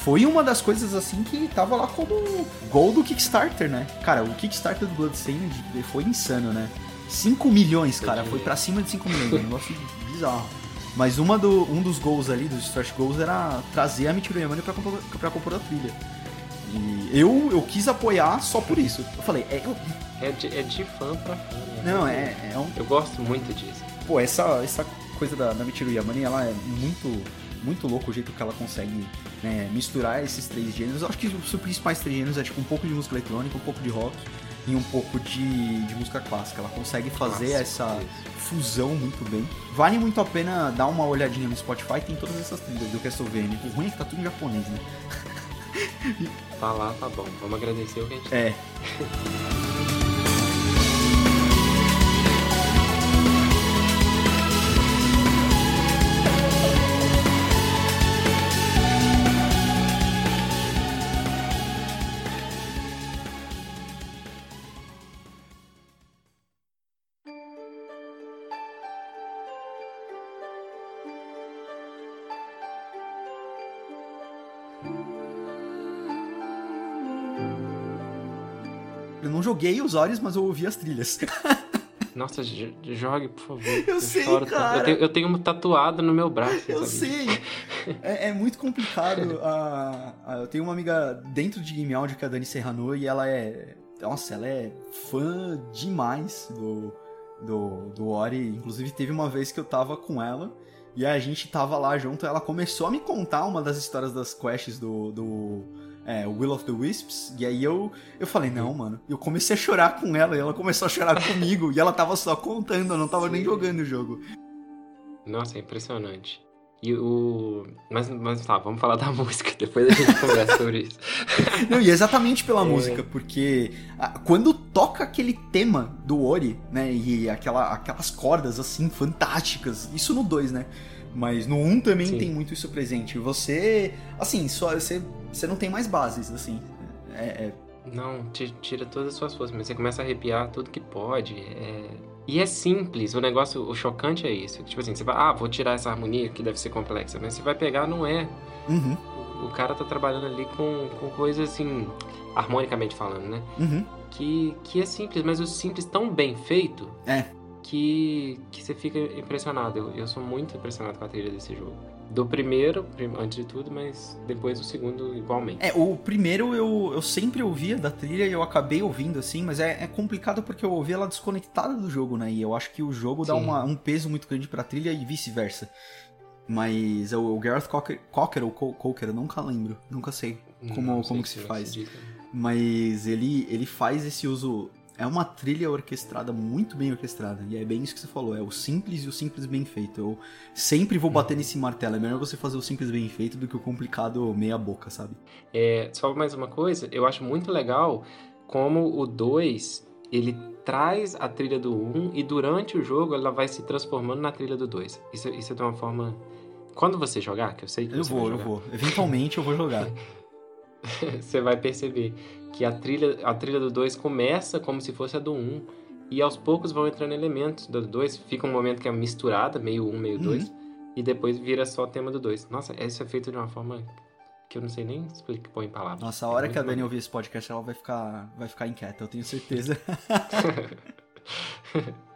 foi uma das coisas assim que tava lá como gol do Kickstarter, né? Cara, o Kickstarter do Bloodstained foi insano, né? 5 milhões, cara, foi para cima de 5 milhões, um negócio bizarro. Mas uma do, um dos gols ali, dos stretch goals, era trazer a Michiru Yamane pra, compor, pra compor a trilha. E eu, eu quis apoiar só por isso. Eu falei, é... Eu... É, de, é de fã pra fã, né? Não, é, é um... Eu gosto muito disso. Pô, essa, essa coisa da, da Michiru Yamane, ela é muito muito louco o jeito que ela consegue né, misturar esses três gêneros. Eu acho que os principais três gêneros é tipo um pouco de música eletrônica, um pouco de rock e um pouco de, de música clássica. Ela consegue fazer essa fusão muito bem. Vale muito a pena dar uma olhadinha no Spotify, tem todas essas trilhas do Castlevania. O ruim é que tá tudo em japonês, né? tá lá, tá bom. Vamos agradecer o que a gente É. joguei os Ores, mas eu ouvi as trilhas. Nossa, jogue, por favor. Eu, eu sei, cara. Eu tenho, eu tenho tatuado no meu braço. Eu sei. É, é, muito complicado. a, a, eu tenho uma amiga dentro de Game Audio, que é a Dani Serrano, e ela é... Nossa, ela é fã demais do, do, do Ori. Inclusive, teve uma vez que eu tava com ela... E a gente tava lá junto, ela começou a me contar uma das histórias das quests do, do é, Will of the Wisps, e aí eu, eu falei, não, mano. Eu comecei a chorar com ela, e ela começou a chorar comigo, e ela tava só contando, eu não tava Sim. nem jogando o jogo. Nossa, é impressionante. E o. Mas, mas tá, vamos falar da música, depois a gente conversa sobre isso. Não, e exatamente pela é... música, porque quando toca aquele tema do Ori, né? E aquela, aquelas cordas assim, fantásticas, isso no 2, né? Mas no 1 um também Sim. tem muito isso presente. Você, assim, só você, você não tem mais bases, assim. É, é... Não, tira todas as suas forças, mas você começa a arrepiar tudo que pode. É... E é simples, o negócio, o chocante é isso. Tipo assim, você vai, ah, vou tirar essa harmonia que deve ser complexa, mas você vai pegar, não é. Uhum. O, o, cara tá trabalhando ali com, com coisas assim, harmonicamente falando, né? Uhum. Que, que é simples, mas o simples tão bem feito. É que, que você fica impressionado. Eu, eu sou muito impressionado com a trilha desse jogo. Do primeiro, antes de tudo, mas depois do segundo igualmente. É, o primeiro eu, eu sempre ouvia da trilha e eu acabei ouvindo assim, mas é, é complicado porque eu ouvi ela desconectada do jogo, né? E eu acho que o jogo Sim. dá uma, um peso muito grande pra trilha e vice-versa. Mas o, o Gareth Cocker, Cocker ou Cocker, eu nunca lembro, nunca sei como, Não, como que se faz. Mas ele, ele faz esse uso é uma trilha orquestrada, muito bem orquestrada. E é bem isso que você falou, é o simples e o simples bem feito. Eu sempre vou bater nesse martelo. É melhor você fazer o simples bem feito do que o complicado meia boca, sabe? É, só mais uma coisa, eu acho muito legal como o 2, ele traz a trilha do 1 e durante o jogo ela vai se transformando na trilha do 2. Isso, isso é de uma forma. Quando você jogar, que eu sei que eu você vou, vai eu jogar, vou. Eventualmente eu vou jogar. você vai perceber que a trilha, a trilha do 2 começa como se fosse a do 1 e aos poucos vão entrando elementos do 2. Fica um momento que é misturada, meio 1, meio 2, Uhum. e depois vira só o tema do 2. Nossa, isso é feito de uma forma que eu não sei nem explicar, pôr em palavras. Nossa, a É hora muito que a Dani ouvir esse podcast, ela vai ficar, vai ficar inquieta, eu tenho certeza.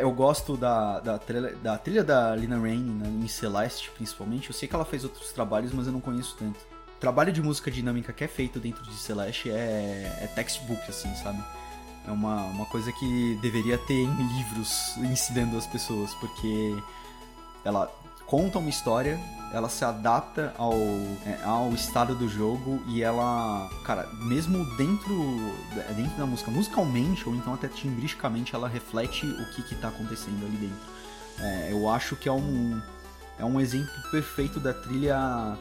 eu gosto da, da, trilha, da trilha da Lina Rain né, em Celeste, principalmente. Eu sei que ela fez outros trabalhos, mas eu não conheço tanto. O trabalho de música dinâmica que é feito dentro de Celeste é, é textbook, assim, sabe? É uma, uma coisa que deveria ter em livros ensinando as pessoas, porque ela conta uma história, ela se adapta ao, é, ao estado do jogo e ela, cara, mesmo dentro, dentro da música, musicalmente ou então até timbristicamente, ela reflete o que, que tá acontecendo ali dentro. É, eu acho que é um, é um exemplo perfeito da trilha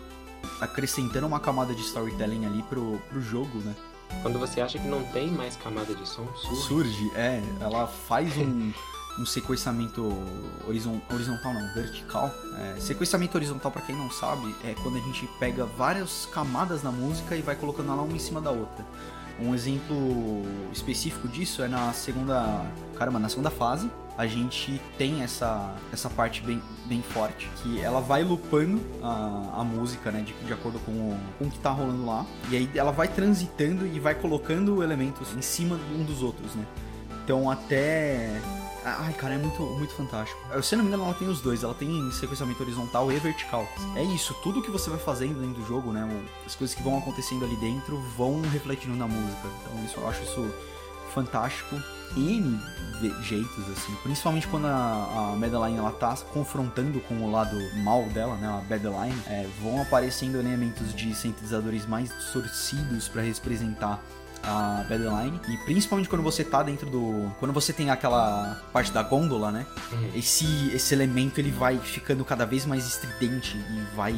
acrescentando uma camada de storytelling ali pro, pro jogo, né? Quando você acha que não tem mais camada de som, surge. Surge, é, ela faz um, um sequenciamento horizon, horizontal, não, vertical. É, sequenciamento horizontal, pra quem não sabe, é quando a gente pega várias camadas na música e vai colocando ela uma em cima da outra. Um exemplo específico disso é na segunda, caramba, na segunda fase, a gente tem essa, essa parte bem, bem forte, que ela vai lupando a, a música, né, de, de acordo com o, com o que tá rolando lá, e aí ela vai transitando e vai colocando elementos em cima um dos outros, né. Então até... Ai, cara, é muito, muito fantástico. Se não me engano, ela tem os dois. Ela tem sequenciamento horizontal e vertical. É isso, tudo que você vai fazendo dentro do jogo, né? As coisas que vão acontecendo ali dentro vão refletindo na música. Então isso, eu acho isso fantástico. N jeitos, assim. Principalmente quando a, a Madeline ela tá confrontando com o lado mal dela, né? A Madeline. É, vão aparecendo elementos de sintetizadores mais distorcidos para representar a Madeline. E principalmente quando você tá dentro do. Quando você tem aquela parte da gôndola, né? Uhum. Esse, esse elemento ele vai ficando cada vez mais estridente e vai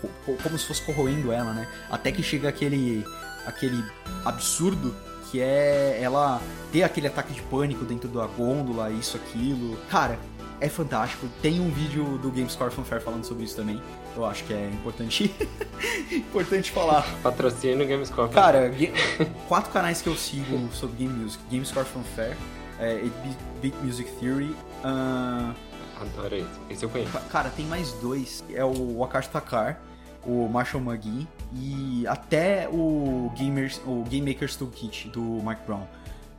co- co- como se fosse corroendo ela, né? Até que chega aquele aquele absurdo que é ela ter aquele ataque de pânico dentro da gôndola, isso, aquilo. Cara, é fantástico. Tem um vídeo do GameScore Fanfare falando sobre isso também. Eu acho que é importante importante falar. Patrocínio Gamescom. Cara, quatro canais que eu sigo sobre Game Music. GameScore Fanfare, é, 8-Bit Bit Music Theory, ahn, Adoro esse. Esse eu conheço. Cara, tem mais dois. É o Akash Takar, o Marshall McGee e até o, Gamers, o Game Maker's Toolkit do Mark Brown.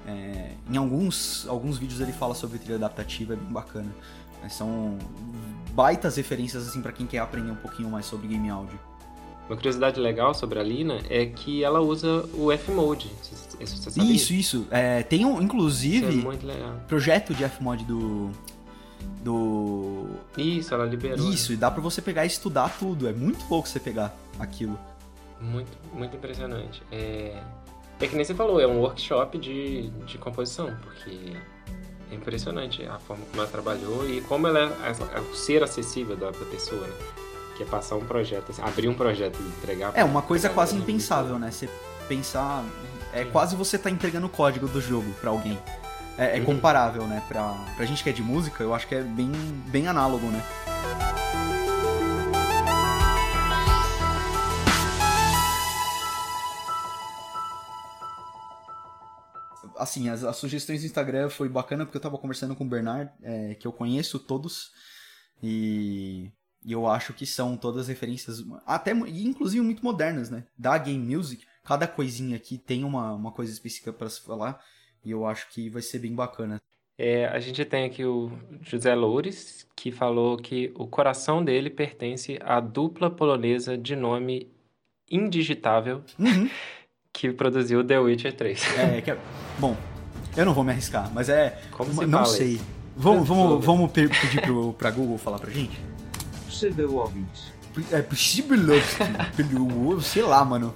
É, em alguns, alguns vídeos ele fala sobre trilha adaptativa, é bem bacana. É, são baitas referências assim para quem quer aprender um pouquinho mais sobre game audio. Uma curiosidade legal sobre a Lina é que ela usa o F-Mode. Isso isso você? Isso, isso. É, tem um, é inclusive, legal. projeto de Fmod do. Do. Isso, ela liberou. Isso, e dá pra você pegar e estudar tudo. É muito louco você pegar aquilo. Muito, muito impressionante. É... é que nem você falou, é um workshop de, de composição, porque é impressionante a forma como ela trabalhou e como ela é, é o ser acessível da, da pessoa, né? Que é passar um projeto, assim, abrir um projeto e entregar. É uma coisa quase impensável, né? Você pensar. É Sim. quase você tá entregando o código do jogo pra alguém. É, é Uhum. comparável, né? Pra, pra gente que é de música, eu acho que é bem, bem análogo, né? Assim, as, as sugestões do Instagram foi bacana porque eu tava conversando com o Bernard, é, que eu conheço todos, e, e eu acho que são todas referências, até inclusive muito modernas, né? Da Game Music, cada coisinha aqui tem uma, uma coisa específica pra se falar. E eu acho que vai ser bem bacana. É, a gente tem aqui o José Loures, que falou que o coração dele pertence à dupla polonesa de nome indigitável Uhum. que produziu The Witcher 3. É, que é- Bom, eu não vou me arriscar, mas é. Como se não fala sei. Vamos, vamos, vamos pe- pedir pro, pra Google falar pra gente? Przybyłowicz. É pelo sei lá, mano.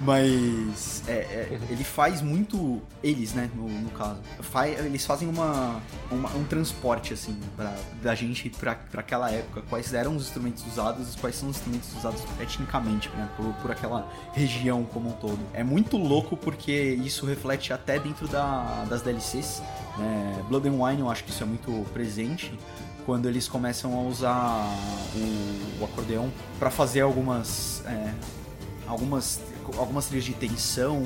Mas é, é, ele faz muito. Eles, né, no, no caso. Fa- eles fazem uma, uma- um transporte, assim, pra, da gente pra, pra aquela época. Quais eram os instrumentos usados e quais são os instrumentos usados etnicamente, né, por, por aquela região como um todo. É muito louco porque isso reflete até dentro da, das DLCs. Né? Blood and Wine, eu acho que isso é muito presente quando eles começam a usar o, o acordeão para fazer algumas é, algumas algumas trilhas de tensão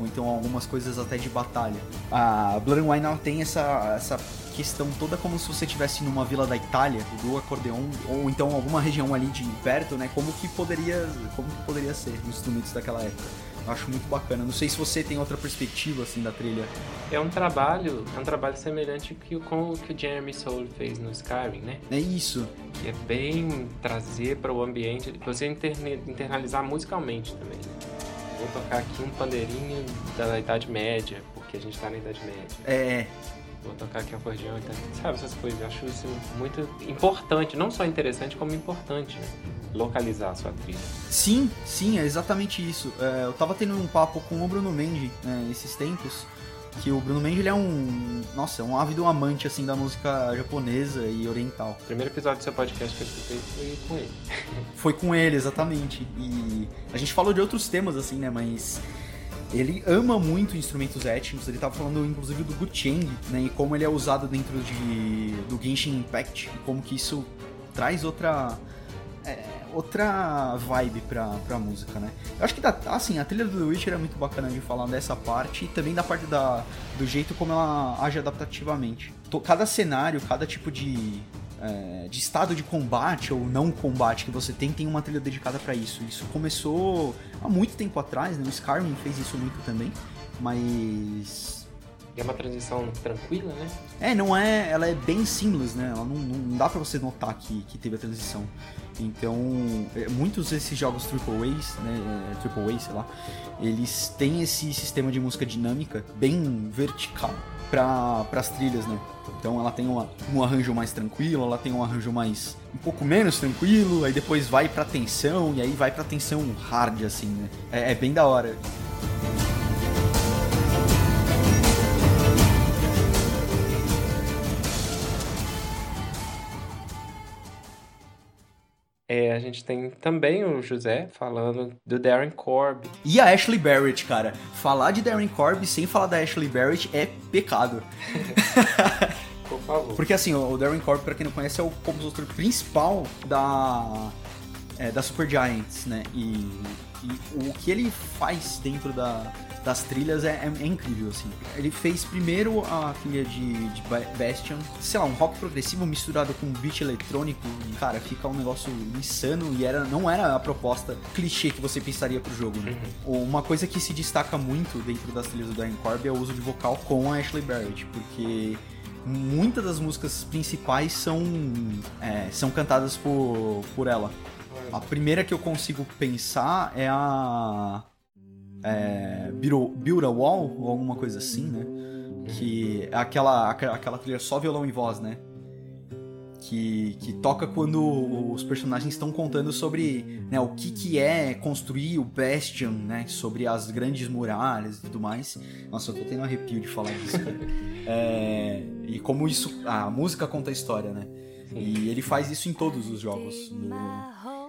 ou então algumas coisas até de batalha. A Blood and Wine tem essa essa questão toda como se você estivesse numa vila da Itália do acordeão ou então alguma região ali de perto, né? Como que poderia como que poderia ser os instrumentos daquela época. Eu acho muito bacana. Não sei se você tem outra perspectiva assim da trilha. É um trabalho, é um trabalho semelhante que, com o que o Jeremy Soule fez no Skyrim, né? É isso. Que é bem trazer para o ambiente, você internalizar musicalmente também. né? Vou tocar aqui um pandeirinho da Idade Média, porque a gente tá na Idade Média. É, Vou tocar aqui um acordeão, então, sabe essas coisas. Eu acho isso muito importante, não só interessante, como importante, né? Localizar a sua trilha. Sim, sim, é exatamente isso. É, eu tava tendo um papo com o Bruno Mendes né, esses tempos, que o Bruno Mendes ele é um, nossa, um ávido amante assim da música japonesa e oriental. O primeiro episódio do seu podcast que eu escutei foi com ele. Foi com ele exatamente. E a gente falou de outros temas assim, né, mas ele ama muito instrumentos étnicos. Ele tava falando inclusive do Gucheng, né, e como ele é usado dentro de do Genshin Impact e como que isso traz outra é, outra vibe pra, pra música, né? Eu acho que, dá, assim, a trilha do The Witcher é muito bacana de falar dessa parte e também da parte da, do jeito como ela age adaptativamente. Cada cenário, cada tipo de, é, de estado de combate ou não combate que você tem, tem uma trilha dedicada pra isso. Isso começou há muito tempo atrás, né? O Skyrim fez isso muito também, mas... E é uma transição tranquila, né? É, não é. Ela é bem seamless, né? Ela não, não dá pra você notar que, que teve a transição. Então, é, muitos desses jogos AAAs, né? é, AAA, sei lá, eles têm esse sistema de música dinâmica bem vertical para as trilhas, né? Então ela tem uma, um arranjo mais tranquilo, ela tem um arranjo mais um pouco menos tranquilo, aí depois vai pra tensão e aí vai pra tensão hard assim, né? É, é bem da hora. É, a gente tem também o José falando do Darren Corb. E a Ashley Barrett, cara. Falar de Darren Corb sem falar da Ashley Barrett é pecado. Por favor. Porque assim, o Darren Corb, pra quem não conhece, é o compositor principal da, é, da Super Giants, né? E, e o que ele faz dentro da, das trilhas é, é- é incrível, assim. Ele fez primeiro a trilha de, de Ba- Bastion, sei lá, um rock progressivo misturado com beat eletrônico, e, cara, fica um negócio insano e era, não era a proposta clichê que você pensaria pro jogo, né? Uma coisa que se destaca muito dentro das trilhas do Darren Corb é o uso de vocal com a Ashley Barrett, porque muitas das músicas principais são, é, são cantadas por, por ela. A primeira que eu consigo pensar é a. É, Build, a Wall, ou alguma coisa assim, né? Que é aquela, aquela trilha só violão e voz, né? Que, que toca quando os personagens estão contando sobre né, o que, que é construir o Bastion, né? Sobre as grandes muralhas e tudo mais. Nossa, eu tô tendo arrepio de falar disso, cara. É, e como isso. A música conta a história, né? E ele faz isso em todos os jogos do-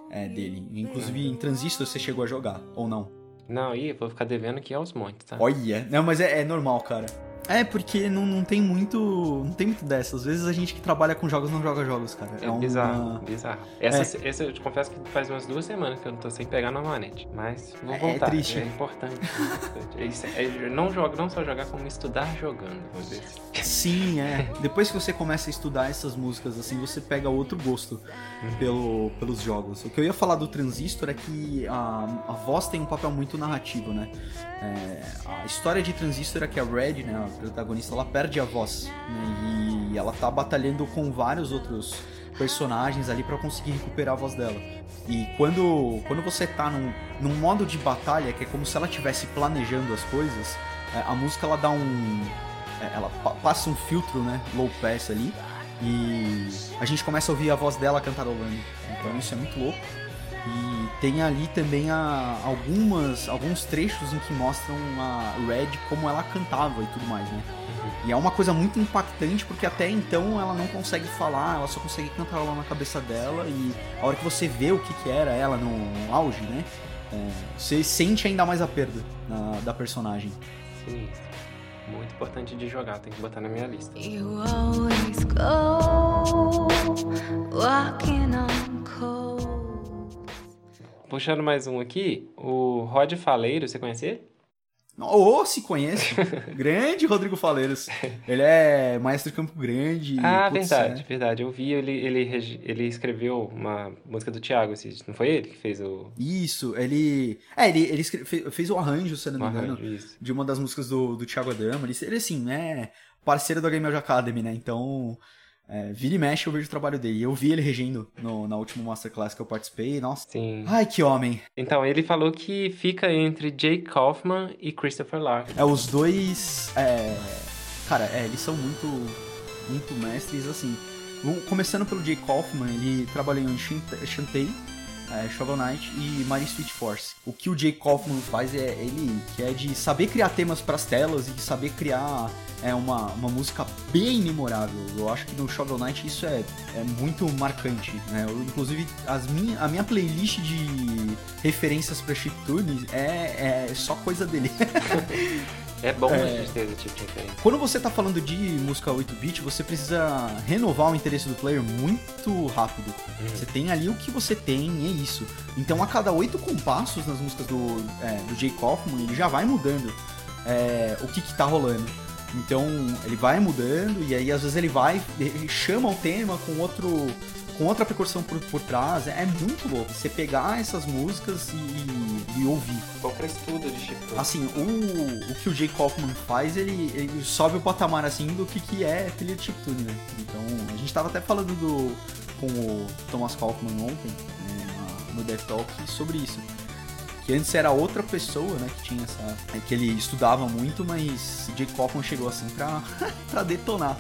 é, dele. Inclusive em Transistor você chegou a jogar, ou não? Não, ih, vou ficar devendo aqui aos montes, tá? Olha, não, mas é, é normal, cara. É, porque não, não tem muito. Não tem muito dessa. Às vezes a gente que trabalha com jogos não joga jogos, cara. É uma- bizarro, bizarro. Essa, essa eu te confesso que faz umas duas semanas que eu não tô sem pegar na manete. Mas vou É voltar. triste. É importante. é importante. É é não, joga, não só jogar, como estudar jogando. Sim, é. Depois que você começa a estudar essas músicas, assim, você pega outro gosto pelo, pelos jogos. O que eu ia falar do Transistor é que a, a voz tem um papel muito narrativo, né? É, a história de Transistor é que a Red, né, a protagonista, ela perde a voz, né, e ela tá batalhando com vários outros personagens ali para conseguir recuperar a voz dela. E quando, quando você tá num, num modo de batalha, que é como se ela estivesse planejando as coisas, é, a música ela dá um. é, ela pa- passa um filtro, né? Low pass ali. E a gente começa a ouvir a voz dela cantarolando. Então isso é muito louco. E tem ali também a, algumas, alguns trechos em que mostram a Red como ela cantava e tudo mais, né? E é uma coisa muito impactante porque até então ela não consegue falar, ela só consegue cantarolar na cabeça dela e a hora que você vê o que, que era ela no auge, né? é, você sente ainda mais a perda na- da personagem. Sim. Muito importante de jogar, tem que botar na minha lista. You always go walking on cold. Puxando mais um aqui, o Rod Faleiro, você conhece ele? Ou se conhece, grande Rodrigo Faleiros. Ele é maestro de Campo Grande. ah, verdade, é. verdade. Eu vi, ele, ele, ele escreveu uma música do Thiago, não foi ele que fez o, Isso, ele. É, ele, ele escre- fe- fez o arranjo, se eu não me engano, arranjo? De uma das músicas do, do Thiago Adama. Ele, ele, assim, é parceiro da Game Academy, né? Então, é, vira e mexe eu vejo o trabalho dele. Eu vi ele regendo no- na última Masterclass que eu participei. Nossa. Sim. Ai, que homem. Então, ele falou que fica entre Jake Kaufman e Christopher Larkin. É, os dois. É, cara, é, eles são muito. Muito mestres, assim. Começando pelo Jay Kaufman, ele trabalhou em Shant- Shantae, é, Shovel Knight e Mario Street Force. O que o Jay Kaufman faz é ele que é de saber criar temas pras telas e de saber criar é, uma, uma música bem memorável. Eu acho que no Shovel Knight isso é, é muito marcante, né? Eu, inclusive, as minha, a minha playlist de referências pra chiptune é, é só coisa dele. É bom É. a gente ter esse tipo de referência. Quando você tá falando de música 8-bit, você precisa renovar o interesse do player muito rápido. Você tem ali o que você tem e é isso. Então a cada oito compassos nas músicas do, é, do Jay Kaufman, ele já vai mudando é, o que que tá rolando. Então ele vai mudando e aí às vezes ele vai, ele chama o tema com outro com outra percussão por, por trás. É muito louco. Você pegar essas músicas e, e ouvir. Bom pra estudo de chiptune. Assim, o, o que o Jay Kaufman faz, ele, ele sobe o patamar assim do que, que é trilha de chiptune, né? Então, a gente tava até falando do, com o Thomas Kaufman ontem, né, no Death Talk, sobre isso. Que antes era outra pessoa, né, que tinha essa... é, que ele estudava muito, mas Jay Kaufman chegou assim pra, pra detonar.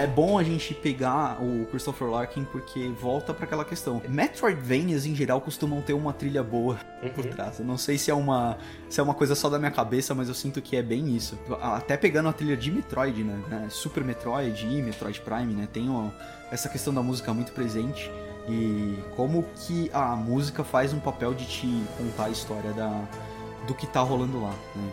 É bom a gente pegar o Christopher Larkin porque volta pra aquela questão. Metroidvanias em geral costumam ter uma trilha boa por Uhum. trás. Eu não sei se é uma se é uma coisa só da minha cabeça, mas eu sinto que é bem isso. Até pegando a trilha de Metroid, né? né, Super Metroid e Metroid Prime, né? Tem ó, essa questão da música muito presente e como que a música faz um papel de te contar a história da do que tá rolando lá. Né?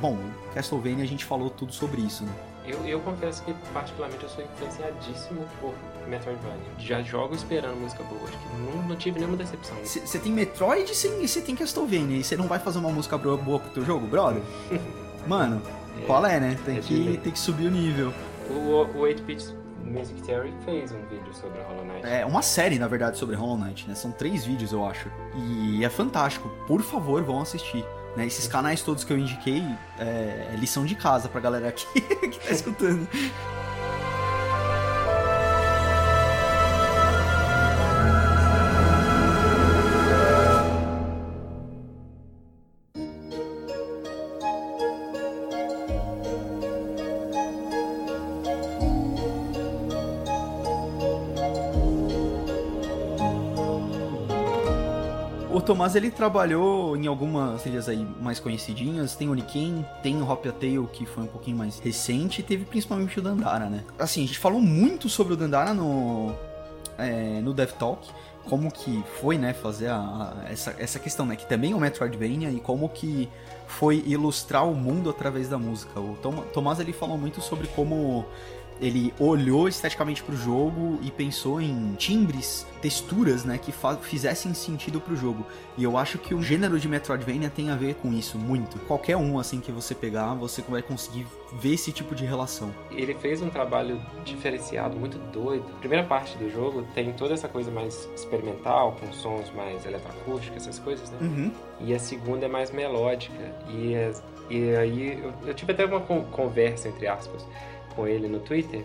Bom, Castlevania a gente falou tudo sobre isso, né? Eu, eu confesso que, particularmente, eu sou influenciadíssimo por Metroidvania. Já jogo esperando música boa. Acho que não, não tive nenhuma decepção. Você tem Metroid e você tem Castlevania. E você não vai fazer uma música boa pro teu jogo, brother? Mano, qual é, né? Tem, é que, tem que subir o nível. O, o 8-Bit Music Theory fez um vídeo sobre Hollow Knight. É uma série, na verdade, sobre Hollow Knight, né? São três vídeos, eu acho. E é fantástico. Por favor, vão assistir. Né? Esses canais todos que eu indiquei é, é lição de casa pra galera aqui que tá escutando. Tomás ele trabalhou em algumas trilhas aí mais conhecidinhas. Tem Oniken, tem Hop Tale, que foi um pouquinho mais recente, e teve principalmente o Dandara, né? Assim, a gente falou muito sobre o Dandara no, é, no Dev Talk. Como que foi, né, fazer a, a- essa, essa questão, né? Que também é o Metroidvania e como que foi ilustrar o mundo através da música. O Tom, Tomás ele falou muito sobre como ele olhou esteticamente pro jogo e pensou em timbres, texturas, né, que fizessem sentido pro jogo. E eu acho que o gênero de Metroidvania tem a ver com isso muito. Qualquer um assim que você pegar, você vai conseguir ver esse tipo de relação. Ele fez um trabalho diferenciado, muito doido. A primeira parte do jogo tem toda essa coisa mais experimental, com sons mais eletroacústicos, essas coisas, né? Uhum. E a segunda é mais melódica. E, as- e aí eu, eu tive até uma con- conversa, entre aspas, com ele no Twitter,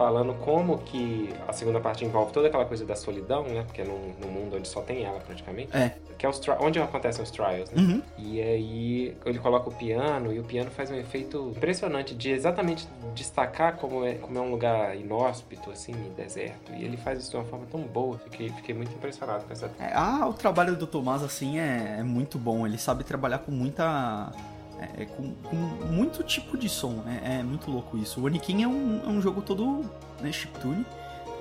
falando como que a segunda parte envolve toda aquela coisa da solidão, né? Porque é num, num mundo onde só tem ela, praticamente. É. Que é os onde acontecem os trials, né? Uhum. E aí ele coloca o piano e o piano faz um efeito impressionante de exatamente destacar como é, como é um lugar inóspito, assim, deserto. E ele faz isso de uma forma tão boa. Fiquei, fiquei muito impressionado com essa. É, ah, o trabalho do Tomás, assim, é, é muito bom. Ele sabe trabalhar com muita. É, com, com muito tipo de som. É, é muito louco isso. O Onikin é um, é um jogo todo né, chiptune.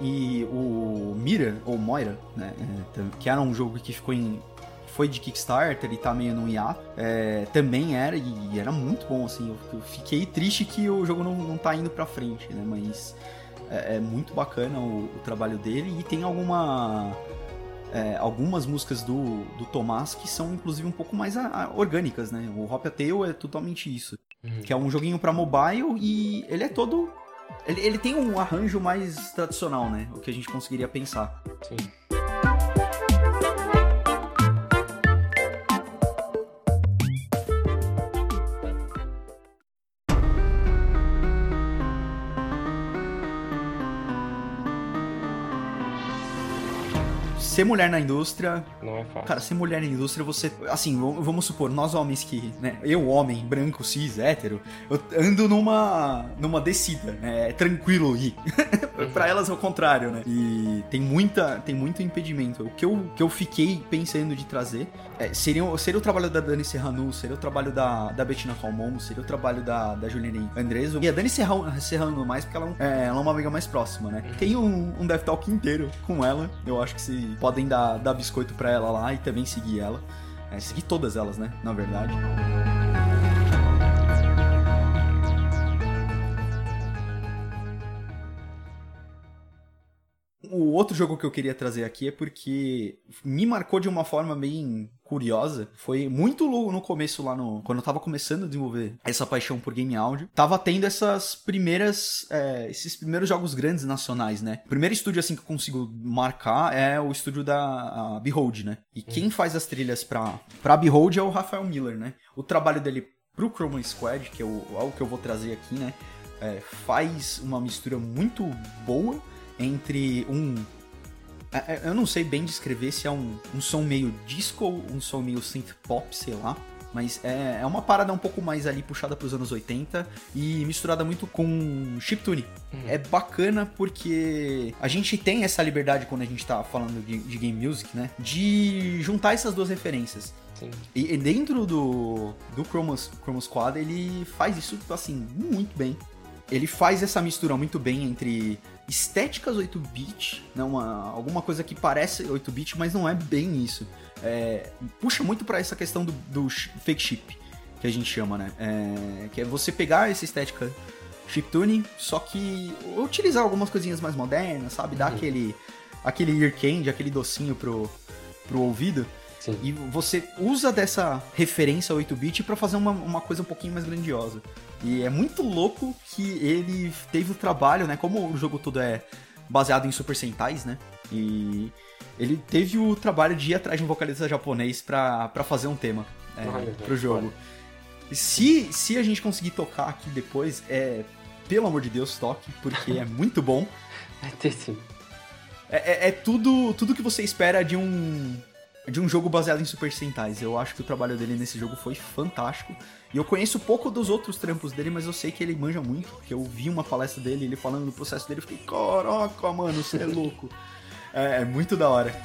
E o Mira, ou Moira, né, é, que era um jogo que ficou em. Foi de Kickstarter e tá meio no hiato. é, também era, e era muito bom, assim. Eu, eu fiquei triste que o jogo não, não tá indo pra frente, né? Mas é, é muito bacana o, o trabalho dele e tem alguma é, algumas músicas do, do Tomás que são inclusive um pouco mais a- a- orgânicas, né? O Hop a Tail é totalmente isso. Uhum. Que é um joguinho pra mobile e ele é todo. Ele, ele tem um arranjo mais tradicional, né? O que a gente conseguiria pensar. Sim. Ser mulher na indústria Não é fácil. Cara, ser mulher na indústria, você. Assim, vamos supor, nós homens que. Né, eu, homem, branco, cis, hétero, eu ando numa. numa descida, né? É tranquilo ir. pra elas é o contrário, né? E tem muita. tem muito impedimento. O que eu, que eu fiquei pensando de trazer é, seria, o- seria o trabalho da Dani Serrano, seria o trabalho da, da Bettina Calmon, seria o trabalho da, da Juliane Andreso. E a Dani Serrano, Serrano mais, porque ela, é é, ela é uma amiga mais próxima, né? Tem um, um Dev Talk inteiro com ela. Eu acho que se podem dar, dar biscoito pra ela lá e também seguir ela. É, seguir todas elas, né? Na verdade. O outro jogo que eu queria trazer aqui é porque me marcou de uma forma bem curiosa. Foi muito lo- no começo lá no. Quando eu tava começando a desenvolver essa paixão por game áudio. Tava tendo essas primeiras. é, esses primeiros jogos grandes nacionais, né? O primeiro estúdio assim que eu consigo marcar é o estúdio da Behold, né? E quem faz as trilhas pra, pra Behold é o Rafael Miller, né? O trabalho dele pro Chroma Squad, que é o, algo que eu vou trazer aqui, né? é, faz uma mistura muito boa entre um. é, é, Eu não sei bem descrever se é um, um som meio disco ou um som meio synth pop, sei lá. Mas é, é uma parada um pouco mais ali puxada pros anos 80 e misturada muito com chiptune. É bacana porque a gente tem essa liberdade quando a gente tá falando de, de game music, né? De juntar essas duas referências. Sim. E, dentro do, do Chromos, Chromos Squad, ele faz isso, assim, muito bem. Ele faz essa mistura muito bem entre estéticas 8-bit, né, uma- alguma coisa que parece 8-bit, mas não é bem isso. É, puxa muito pra essa questão do, do fake chip, que a gente chama, né? É, que é você pegar essa estética chiptune, só que utilizar algumas coisinhas mais modernas, sabe? Dar Uhum. aquele, aquele ear candy, aquele docinho pro, pro ouvido. Sim. E você usa dessa referência ao 8-bit pra fazer uma, uma coisa um pouquinho mais grandiosa. E é muito louco que ele teve o trabalho, né? Como o jogo todo é baseado em Super Sentais, né? E ele teve o trabalho de ir atrás de um vocalista japonês pra, pra fazer um tema é, Olha, pro jogo. Se, se a gente conseguir tocar aqui depois, é. Pelo amor de Deus, toque, porque é muito bom. É, é- é tudo, tudo que você espera de um de um jogo baseado em Super Sentais. Eu acho que o trabalho dele nesse jogo foi fantástico. E eu conheço pouco dos outros trampos dele, mas eu sei que ele manja muito, porque eu vi uma palestra dele, ele falando do processo dele, eu fiquei, caraca, mano, você é louco. É, é muito da hora.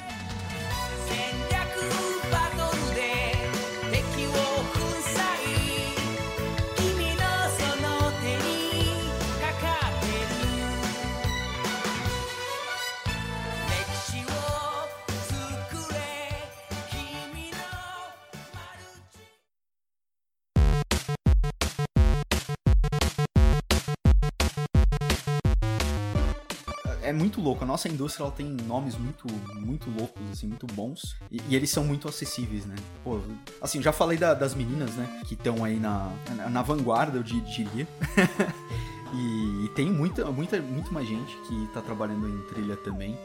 Muito louco. A nossa indústria ela tem nomes muito, muito loucos, assim, muito bons. E, e eles são muito acessíveis, né? Pô, assim, já falei da- das meninas, né? Que estão aí na, na, na vanguarda, eu di- diria. e, tem muita, muita, muito mais gente que tá trabalhando em trilha também.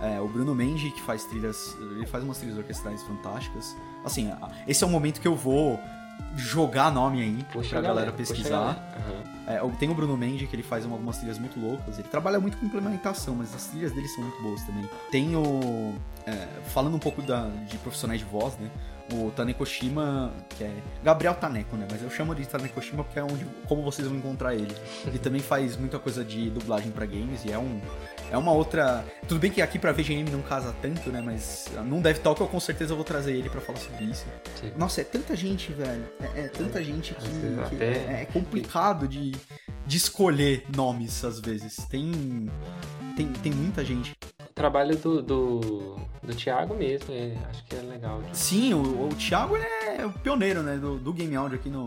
É, o Bruno Mendes, que faz trilhas. Ele faz umas trilhas orquestrais fantásticas. Assim, esse é o momento que eu vou jogar nome aí Puxa pra a galera, puxa a pesquisar. galera. Aham. É, tem o Bruno Mendes, que ele faz uma- algumas trilhas muito loucas. Ele trabalha muito com implementação, mas as trilhas dele são muito boas também. Tem o. é, falando um pouco da- de profissionais de voz, né? O Tanekoshima, que é. Gabriel Taneko, né? Mas eu chamo de Tanekoshima porque é onde, como vocês vão encontrar ele. Ele também faz muita coisa de dublagem pra games e é um. É uma outra. Tudo bem que aqui pra VGM não casa tanto, né? Mas num Dev Talk eu com certeza vou trazer ele pra falar sobre isso. Sim. Nossa, é tanta gente, velho. É, é tanta gente que, que é, é complicado de, de escolher nomes às vezes. Tem, tem, tem muita gente. O trabalho do, do, do Thiago mesmo, é, acho que é legal. Sim, o, o Thiago é o pioneiro, né, do, do game audio aqui no,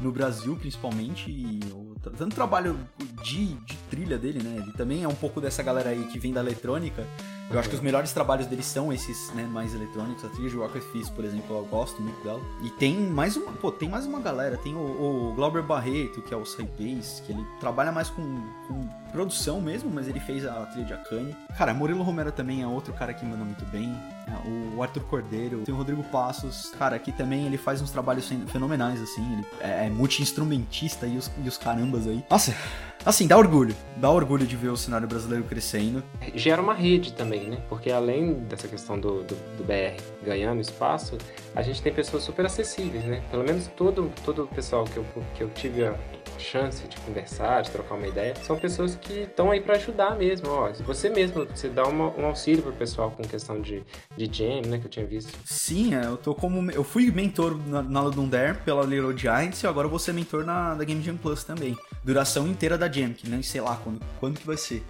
no Brasil, principalmente. E o, tanto trabalho de, de trilha dele, né? Ele também é um pouco dessa galera aí que vem da eletrônica. Eu acho que os melhores trabalhos dele são esses, né, mais eletrônicos. A trilha de Rocket Fist, por exemplo, eu gosto muito dela. E tem mais uma, pô, tem mais uma galera. Tem o, o Glauber Barreto, que é o Saibase, que ele trabalha mais com, com produção mesmo, mas ele fez a trilha de Akane. Cara, Murilo Romero também é outro cara que manda muito bem. É, O Arthur Cordeiro, tem o Rodrigo Passos. Cara, aqui também ele faz uns trabalhos fen- fenomenais, assim. Ele é, é multi-instrumentista e os, e os carambas aí. Nossa, assim, dá orgulho. Dá orgulho de ver o cenário brasileiro crescendo. Gera uma rede também, né? Porque além dessa questão do, do, do BR ganhando espaço, a gente tem pessoas super acessíveis, né? Pelo menos todo, todo o pessoal que eu, que eu tive a chance de conversar, de trocar uma ideia, são pessoas que estão aí para ajudar mesmo. Ó, você mesmo, você dá uma, um auxílio pro pessoal com questão de, de jam, né? Que eu tinha visto. Sim, é, eu tô como. Eu fui mentor na, na Ludum pela Little Giants e agora vou ser mentor na, da Game Jam Plus também. Duração inteira da Jam, que nem sei lá quando, quando que vai ser.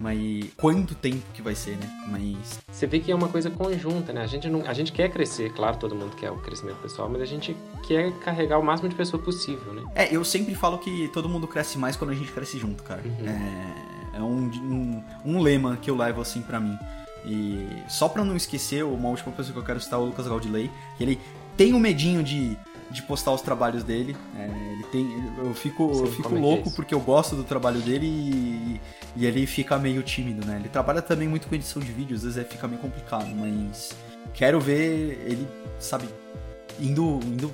Mas. Quanto tempo que vai ser, né? Mas. Você vê que é uma coisa conjunta, né? A gente, não, a gente quer crescer, claro, todo mundo quer o crescimento pessoal, mas a gente quer carregar o máximo de pessoa possível, né? É, eu sempre falo que todo mundo cresce mais quando a gente cresce junto, cara. Uhum. É, é um, um, um lema que eu levo assim pra mim. E só pra não esquecer, uma última pessoa que eu quero citar é o Lucas Gaudilei, que ele tem um medinho de, de postar os trabalhos dele. É, ele tem. Eu fico, Sim, eu fico é é louco isso? porque eu gosto do trabalho dele e, e ele fica meio tímido, né? Ele trabalha também muito com edição de vídeo, às vezes é, fica meio complicado, mas quero ver ele, sabe, indo, indo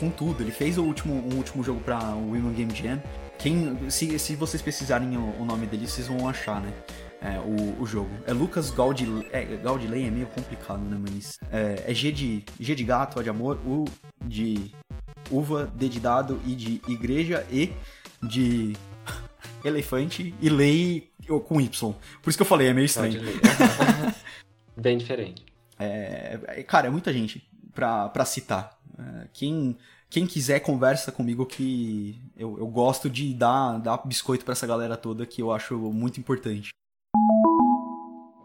com tudo. Ele fez o último, um último jogo pra Women Game Jam. Quem, se, se vocês pesquisarem o, o nome dele, vocês vão achar, né? É, o, o jogo. É Lucas Gaudilei. É, Gaudilei é meio complicado, né? Mas é, é G de, G de gato, A de amor, U de uva, D de dado, I de igreja, E de elefante e lei com Y. Por isso que eu falei, é meio estranho. Bem diferente. É, é, cara, é muita gente pra, pra citar. É, quem, quem quiser, conversa comigo que eu, eu gosto de dar, dar biscoito pra essa galera toda que eu acho muito importante.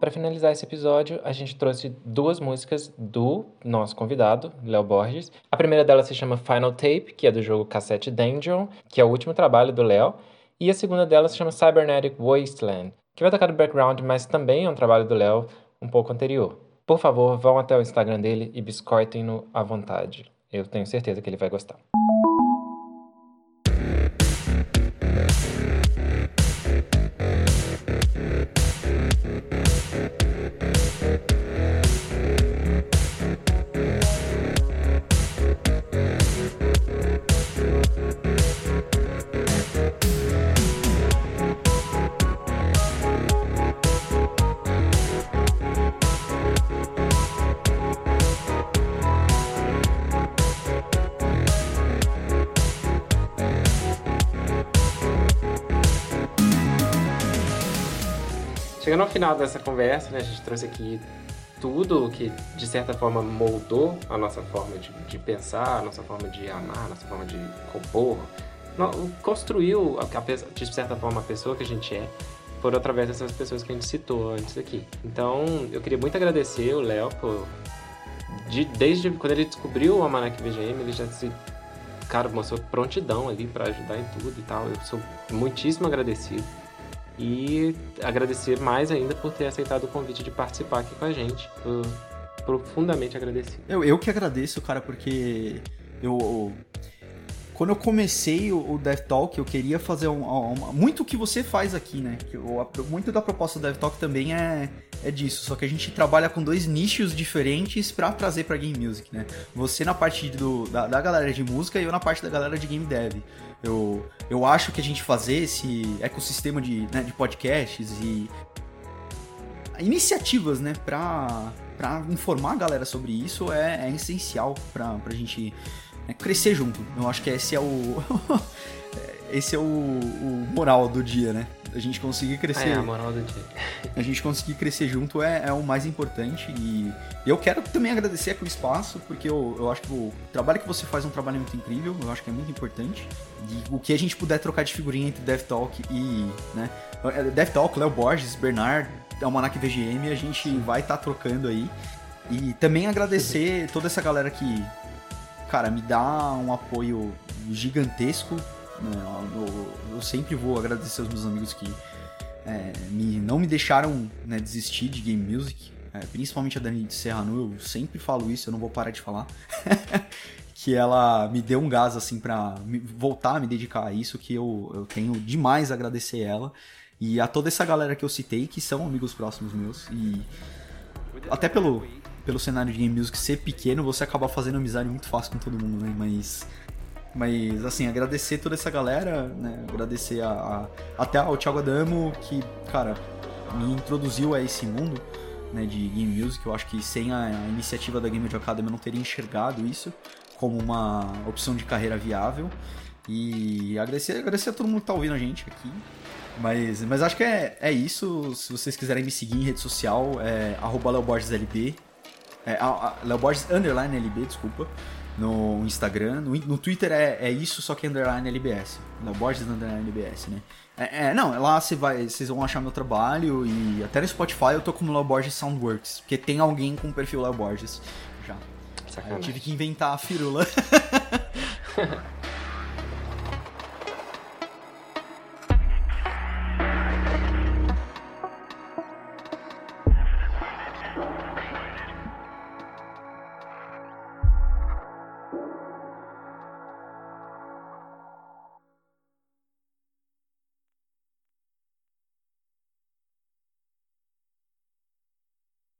Para finalizar esse episódio, a gente trouxe duas músicas do nosso convidado, Léo Borges. A primeira delas se chama Final Tape, que é do jogo Cassette Dungeon, que é o último trabalho do Léo. E a segunda delas se chama Cybernetic Wasteland, que vai tocar no background, mas também é um trabalho do Léo um pouco anterior. Por favor, vão até o Instagram dele e biscoitem-no à vontade. Eu tenho certeza que ele vai gostar. Chegando ao final dessa conversa, né, a gente trouxe aqui tudo que, de certa forma, moldou a nossa forma de, de pensar, a nossa forma de amar, a nossa forma de compor, construiu, de certa forma, a pessoa que a gente é, por através dessas pessoas que a gente citou antes aqui. Então, eu queria muito agradecer o Léo por... de- desde quando ele descobriu o Almanac VGM, ele já se... Cara, mostrou prontidão ali para ajudar em tudo e tal. Eu sou muitíssimo agradecido. E agradecer mais ainda por ter aceitado o convite de participar aqui com a gente. Eu, profundamente agradecido. Eu, eu que agradeço, cara, porque eu. Quando eu comecei o, o Dev Talk, eu queria fazer um, um- muito o que você faz aqui, né? A- muito da proposta do Dev Talk também é, é disso. Só que a gente trabalha com dois nichos diferentes pra trazer pra Game Music, né? Você na parte do, da, da galera de música e eu na parte da galera de Game Dev. Eu, eu acho que a gente fazer esse ecossistema de, né, de podcasts e iniciativas, né, pra, pra informar a galera sobre isso é, é essencial pra, pra gente né, crescer junto. Eu acho que esse é o. esse é o, o moral do dia, né? A gente conseguir crescer. É, a moral do dia. A gente conseguir crescer junto é, é o mais importante e eu quero também agradecer aqui o espaço, porque eu, eu acho que o trabalho que você faz é um trabalho muito incrível, eu acho que é muito importante. E o que a gente puder trocar de figurinha entre DevTalk e, né, DevTalk, Léo Borges, Bernard, Almanac VGM, a gente vai estar trocando aí. E também agradecer toda essa galera que, cara, me dá um apoio gigantesco. né, Eu, eu sempre vou agradecer aos meus amigos que é, me- não me deixaram né, desistir de game music, é, principalmente a Dani de Serrano, eu sempre falo isso, eu não vou parar de falar. que ela me deu um gás assim pra me- voltar a me dedicar a isso, que eu, eu tenho demais a agradecer ela. E a toda essa galera que eu citei, que são amigos próximos meus. E até pelo, pelo cenário de game music ser pequeno, você acaba fazendo amizade muito fácil com todo mundo, né? Mas mas, assim, agradecer toda essa galera, né? Agradecer a, a- até ao Thiago Adamo, que, cara, me introduziu a esse mundo né, de game music. Eu acho que sem a, a iniciativa da Game Academy eu não teria enxergado isso como uma opção de carreira viável. E agradecer, agradecer a todo mundo que tá ouvindo a gente aqui. Mas, mas acho que é, é isso. Se vocês quiserem me seguir em rede social, é arroba. É, Léo Borges underline LB, desculpa. No Instagram. No, no Twitter é, é isso, só que underline LBS. Léo Borges underline LBS, né? É, é, não, lá você vai, vocês vão achar meu trabalho e até no Spotify eu tô como Léo Borges Soundworks, porque tem alguém com o perfil Léo Borges já. Eu tive que inventar a firula.